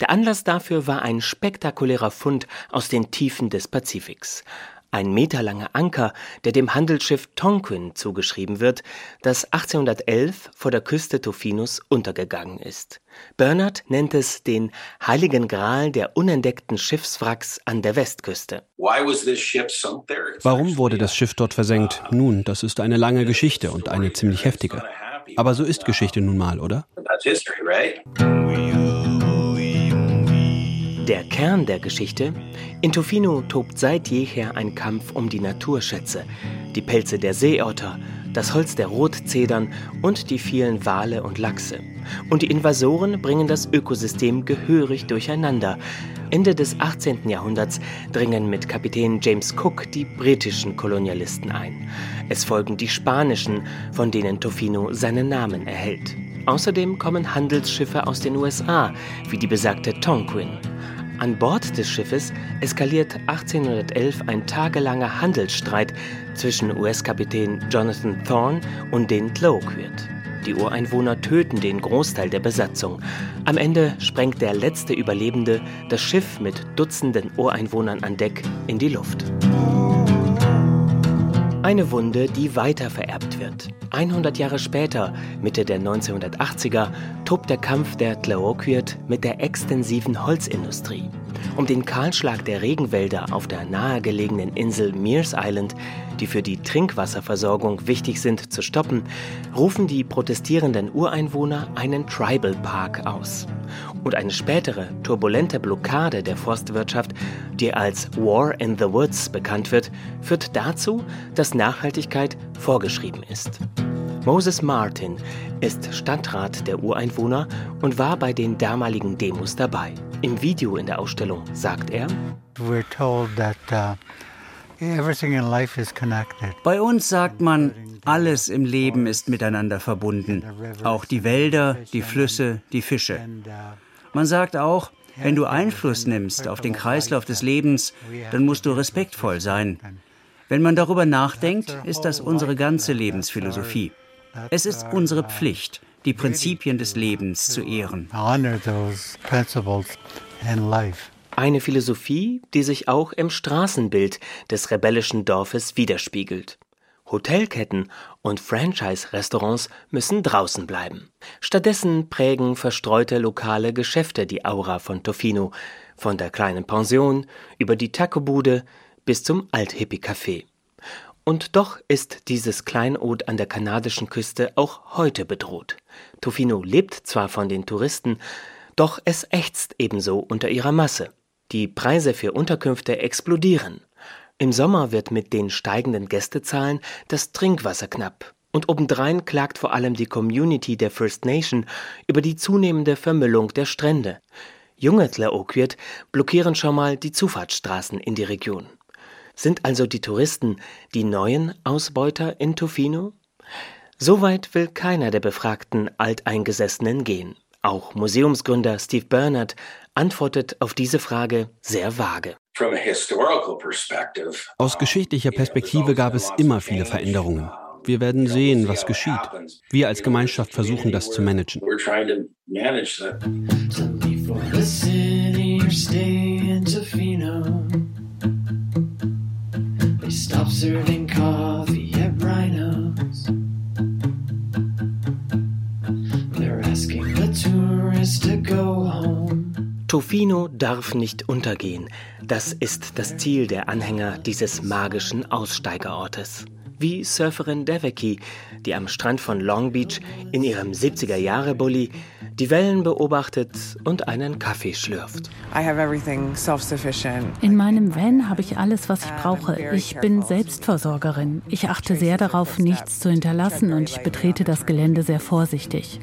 S21: Der Anlass dafür war ein spektakulärer Fund aus den Tiefen des Pazifiks ein meterlanger Anker, der dem Handelsschiff Tonquin zugeschrieben wird, das 1811 vor der Küste Tofinus untergegangen ist. Bernard nennt es den heiligen Gral der unentdeckten Schiffswracks an der Westküste.
S28: Warum wurde das Schiff dort versenkt? Nun, das ist eine lange Geschichte und eine ziemlich heftige. Aber so ist Geschichte nun mal, oder?
S21: Der Kern der Geschichte? In Tofino tobt seit jeher ein Kampf um die Naturschätze. Die Pelze der Seeotter, das Holz der Rotzedern und die vielen Wale und Lachse. Und die Invasoren bringen das Ökosystem gehörig durcheinander. Ende des 18. Jahrhunderts dringen mit Kapitän James Cook die britischen Kolonialisten ein. Es folgen die spanischen, von denen Tofino seinen Namen erhält. Außerdem kommen Handelsschiffe aus den USA, wie die besagte Tonquin. An Bord des Schiffes eskaliert 1811 ein tagelanger Handelsstreit zwischen US-Kapitän Jonathan Thorne und den Tloquid. Die Ureinwohner töten den Großteil der Besatzung. Am Ende sprengt der letzte Überlebende das Schiff mit Dutzenden Ureinwohnern an Deck in die Luft. Eine Wunde, die weiter vererbt wird. 100 Jahre später, Mitte der 1980er, tobt der Kampf der Tlaoquid mit der extensiven Holzindustrie. Um den Kahlschlag der Regenwälder auf der nahegelegenen Insel Mears Island, die für die Trinkwasserversorgung wichtig sind, zu stoppen, rufen die protestierenden Ureinwohner einen Tribal Park aus und eine spätere turbulente Blockade der Forstwirtschaft, die als War in the Woods bekannt wird, führt dazu, dass Nachhaltigkeit vorgeschrieben ist. Moses Martin ist Stadtrat der Ureinwohner und war bei den damaligen Demos dabei. Im Video in der Ausstellung sagt er,
S29: We're told that, uh
S30: bei uns sagt man, alles im Leben ist miteinander verbunden. Auch die Wälder, die Flüsse, die Fische. Man sagt auch, wenn du Einfluss nimmst auf den Kreislauf des Lebens, dann musst du respektvoll sein. Wenn man darüber nachdenkt, ist das unsere ganze Lebensphilosophie. Es ist unsere Pflicht, die Prinzipien des Lebens zu ehren.
S21: Eine Philosophie, die sich auch im Straßenbild des rebellischen Dorfes widerspiegelt. Hotelketten und Franchise-Restaurants müssen draußen bleiben. Stattdessen prägen verstreute lokale Geschäfte die Aura von Tofino, von der kleinen Pension über die Tacobude bis zum Alt-Hippie-Café. Und doch ist dieses Kleinod an der kanadischen Küste auch heute bedroht. Tofino lebt zwar von den Touristen, doch es ächzt ebenso unter ihrer Masse. Die Preise für Unterkünfte explodieren. Im Sommer wird mit den steigenden Gästezahlen das Trinkwasser knapp. Und obendrein klagt vor allem die Community der First Nation über die zunehmende Vermüllung der Strände. Junge Tlaoquid blockieren schon mal die Zufahrtsstraßen in die Region. Sind also die Touristen die neuen Ausbeuter in Tofino? Soweit will keiner der befragten Alteingesessenen gehen. Auch Museumsgründer Steve Bernard antwortet auf diese Frage sehr vage.
S28: Aus geschichtlicher Perspektive gab es immer viele Veränderungen. Wir werden sehen, was geschieht. Wir als Gemeinschaft versuchen, das zu managen. Stop serving coffee at Rhinos.
S21: They're asking the tourists to go home. Tofino Tofino darf nicht untergehen. Das ist das Ziel der Anhänger dieses magischen Aussteigerortes wie Surferin Deveki, die am Strand von Long Beach in ihrem 70er-Jahre-Bully die Wellen beobachtet und einen Kaffee schlürft.
S23: In meinem Van habe ich alles, was ich brauche. Ich bin Selbstversorgerin. Ich achte sehr darauf, nichts zu hinterlassen und ich betrete das Gelände sehr vorsichtig.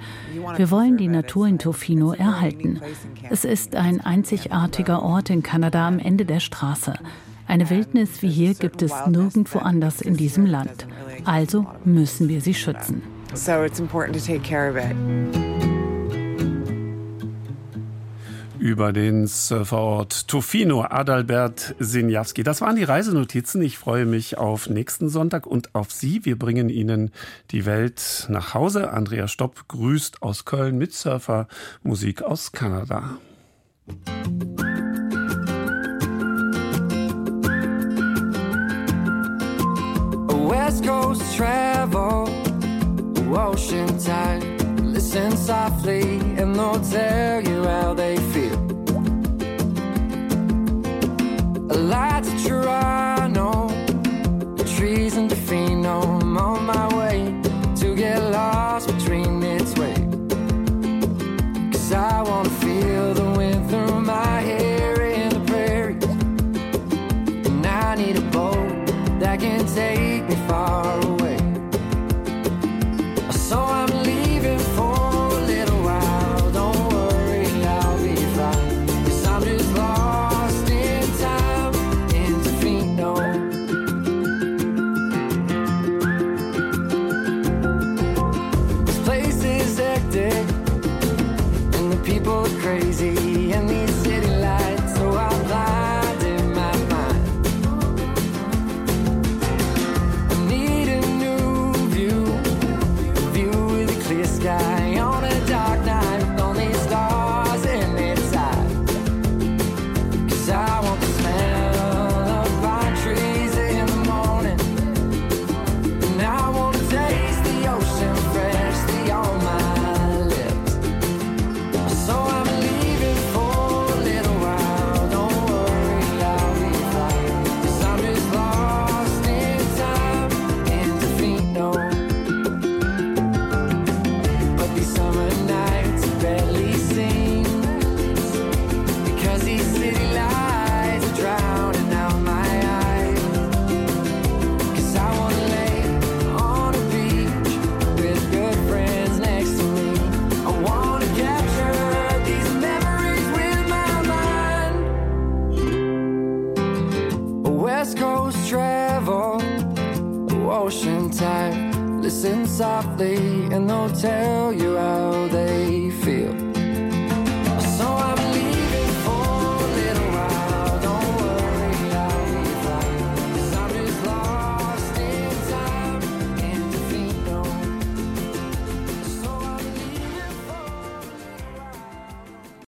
S23: Wir wollen die Natur in Tofino erhalten. Es ist ein einzigartiger Ort in Kanada am Ende der Straße. Eine Wildnis wie hier gibt es nirgendwo anders in diesem Land. Also müssen wir sie schützen.
S2: Über den Surferort Tofino, Adalbert Sinjawski. Das waren die Reisenotizen. Ich freue mich auf nächsten Sonntag und auf Sie. Wir bringen Ihnen die Welt nach Hause. Andrea Stopp grüßt aus Köln mit Surfermusik aus Kanada.
S13: West Coast travel, ocean tide. Listen softly, and they'll tell you how they feel. Lights of Toronto, the trees in Defino. I'm on my way to get lost between its waves. Cause I wanna feel the wind through my hair in the prairie. And I need a boat that can take tide. Listen softly,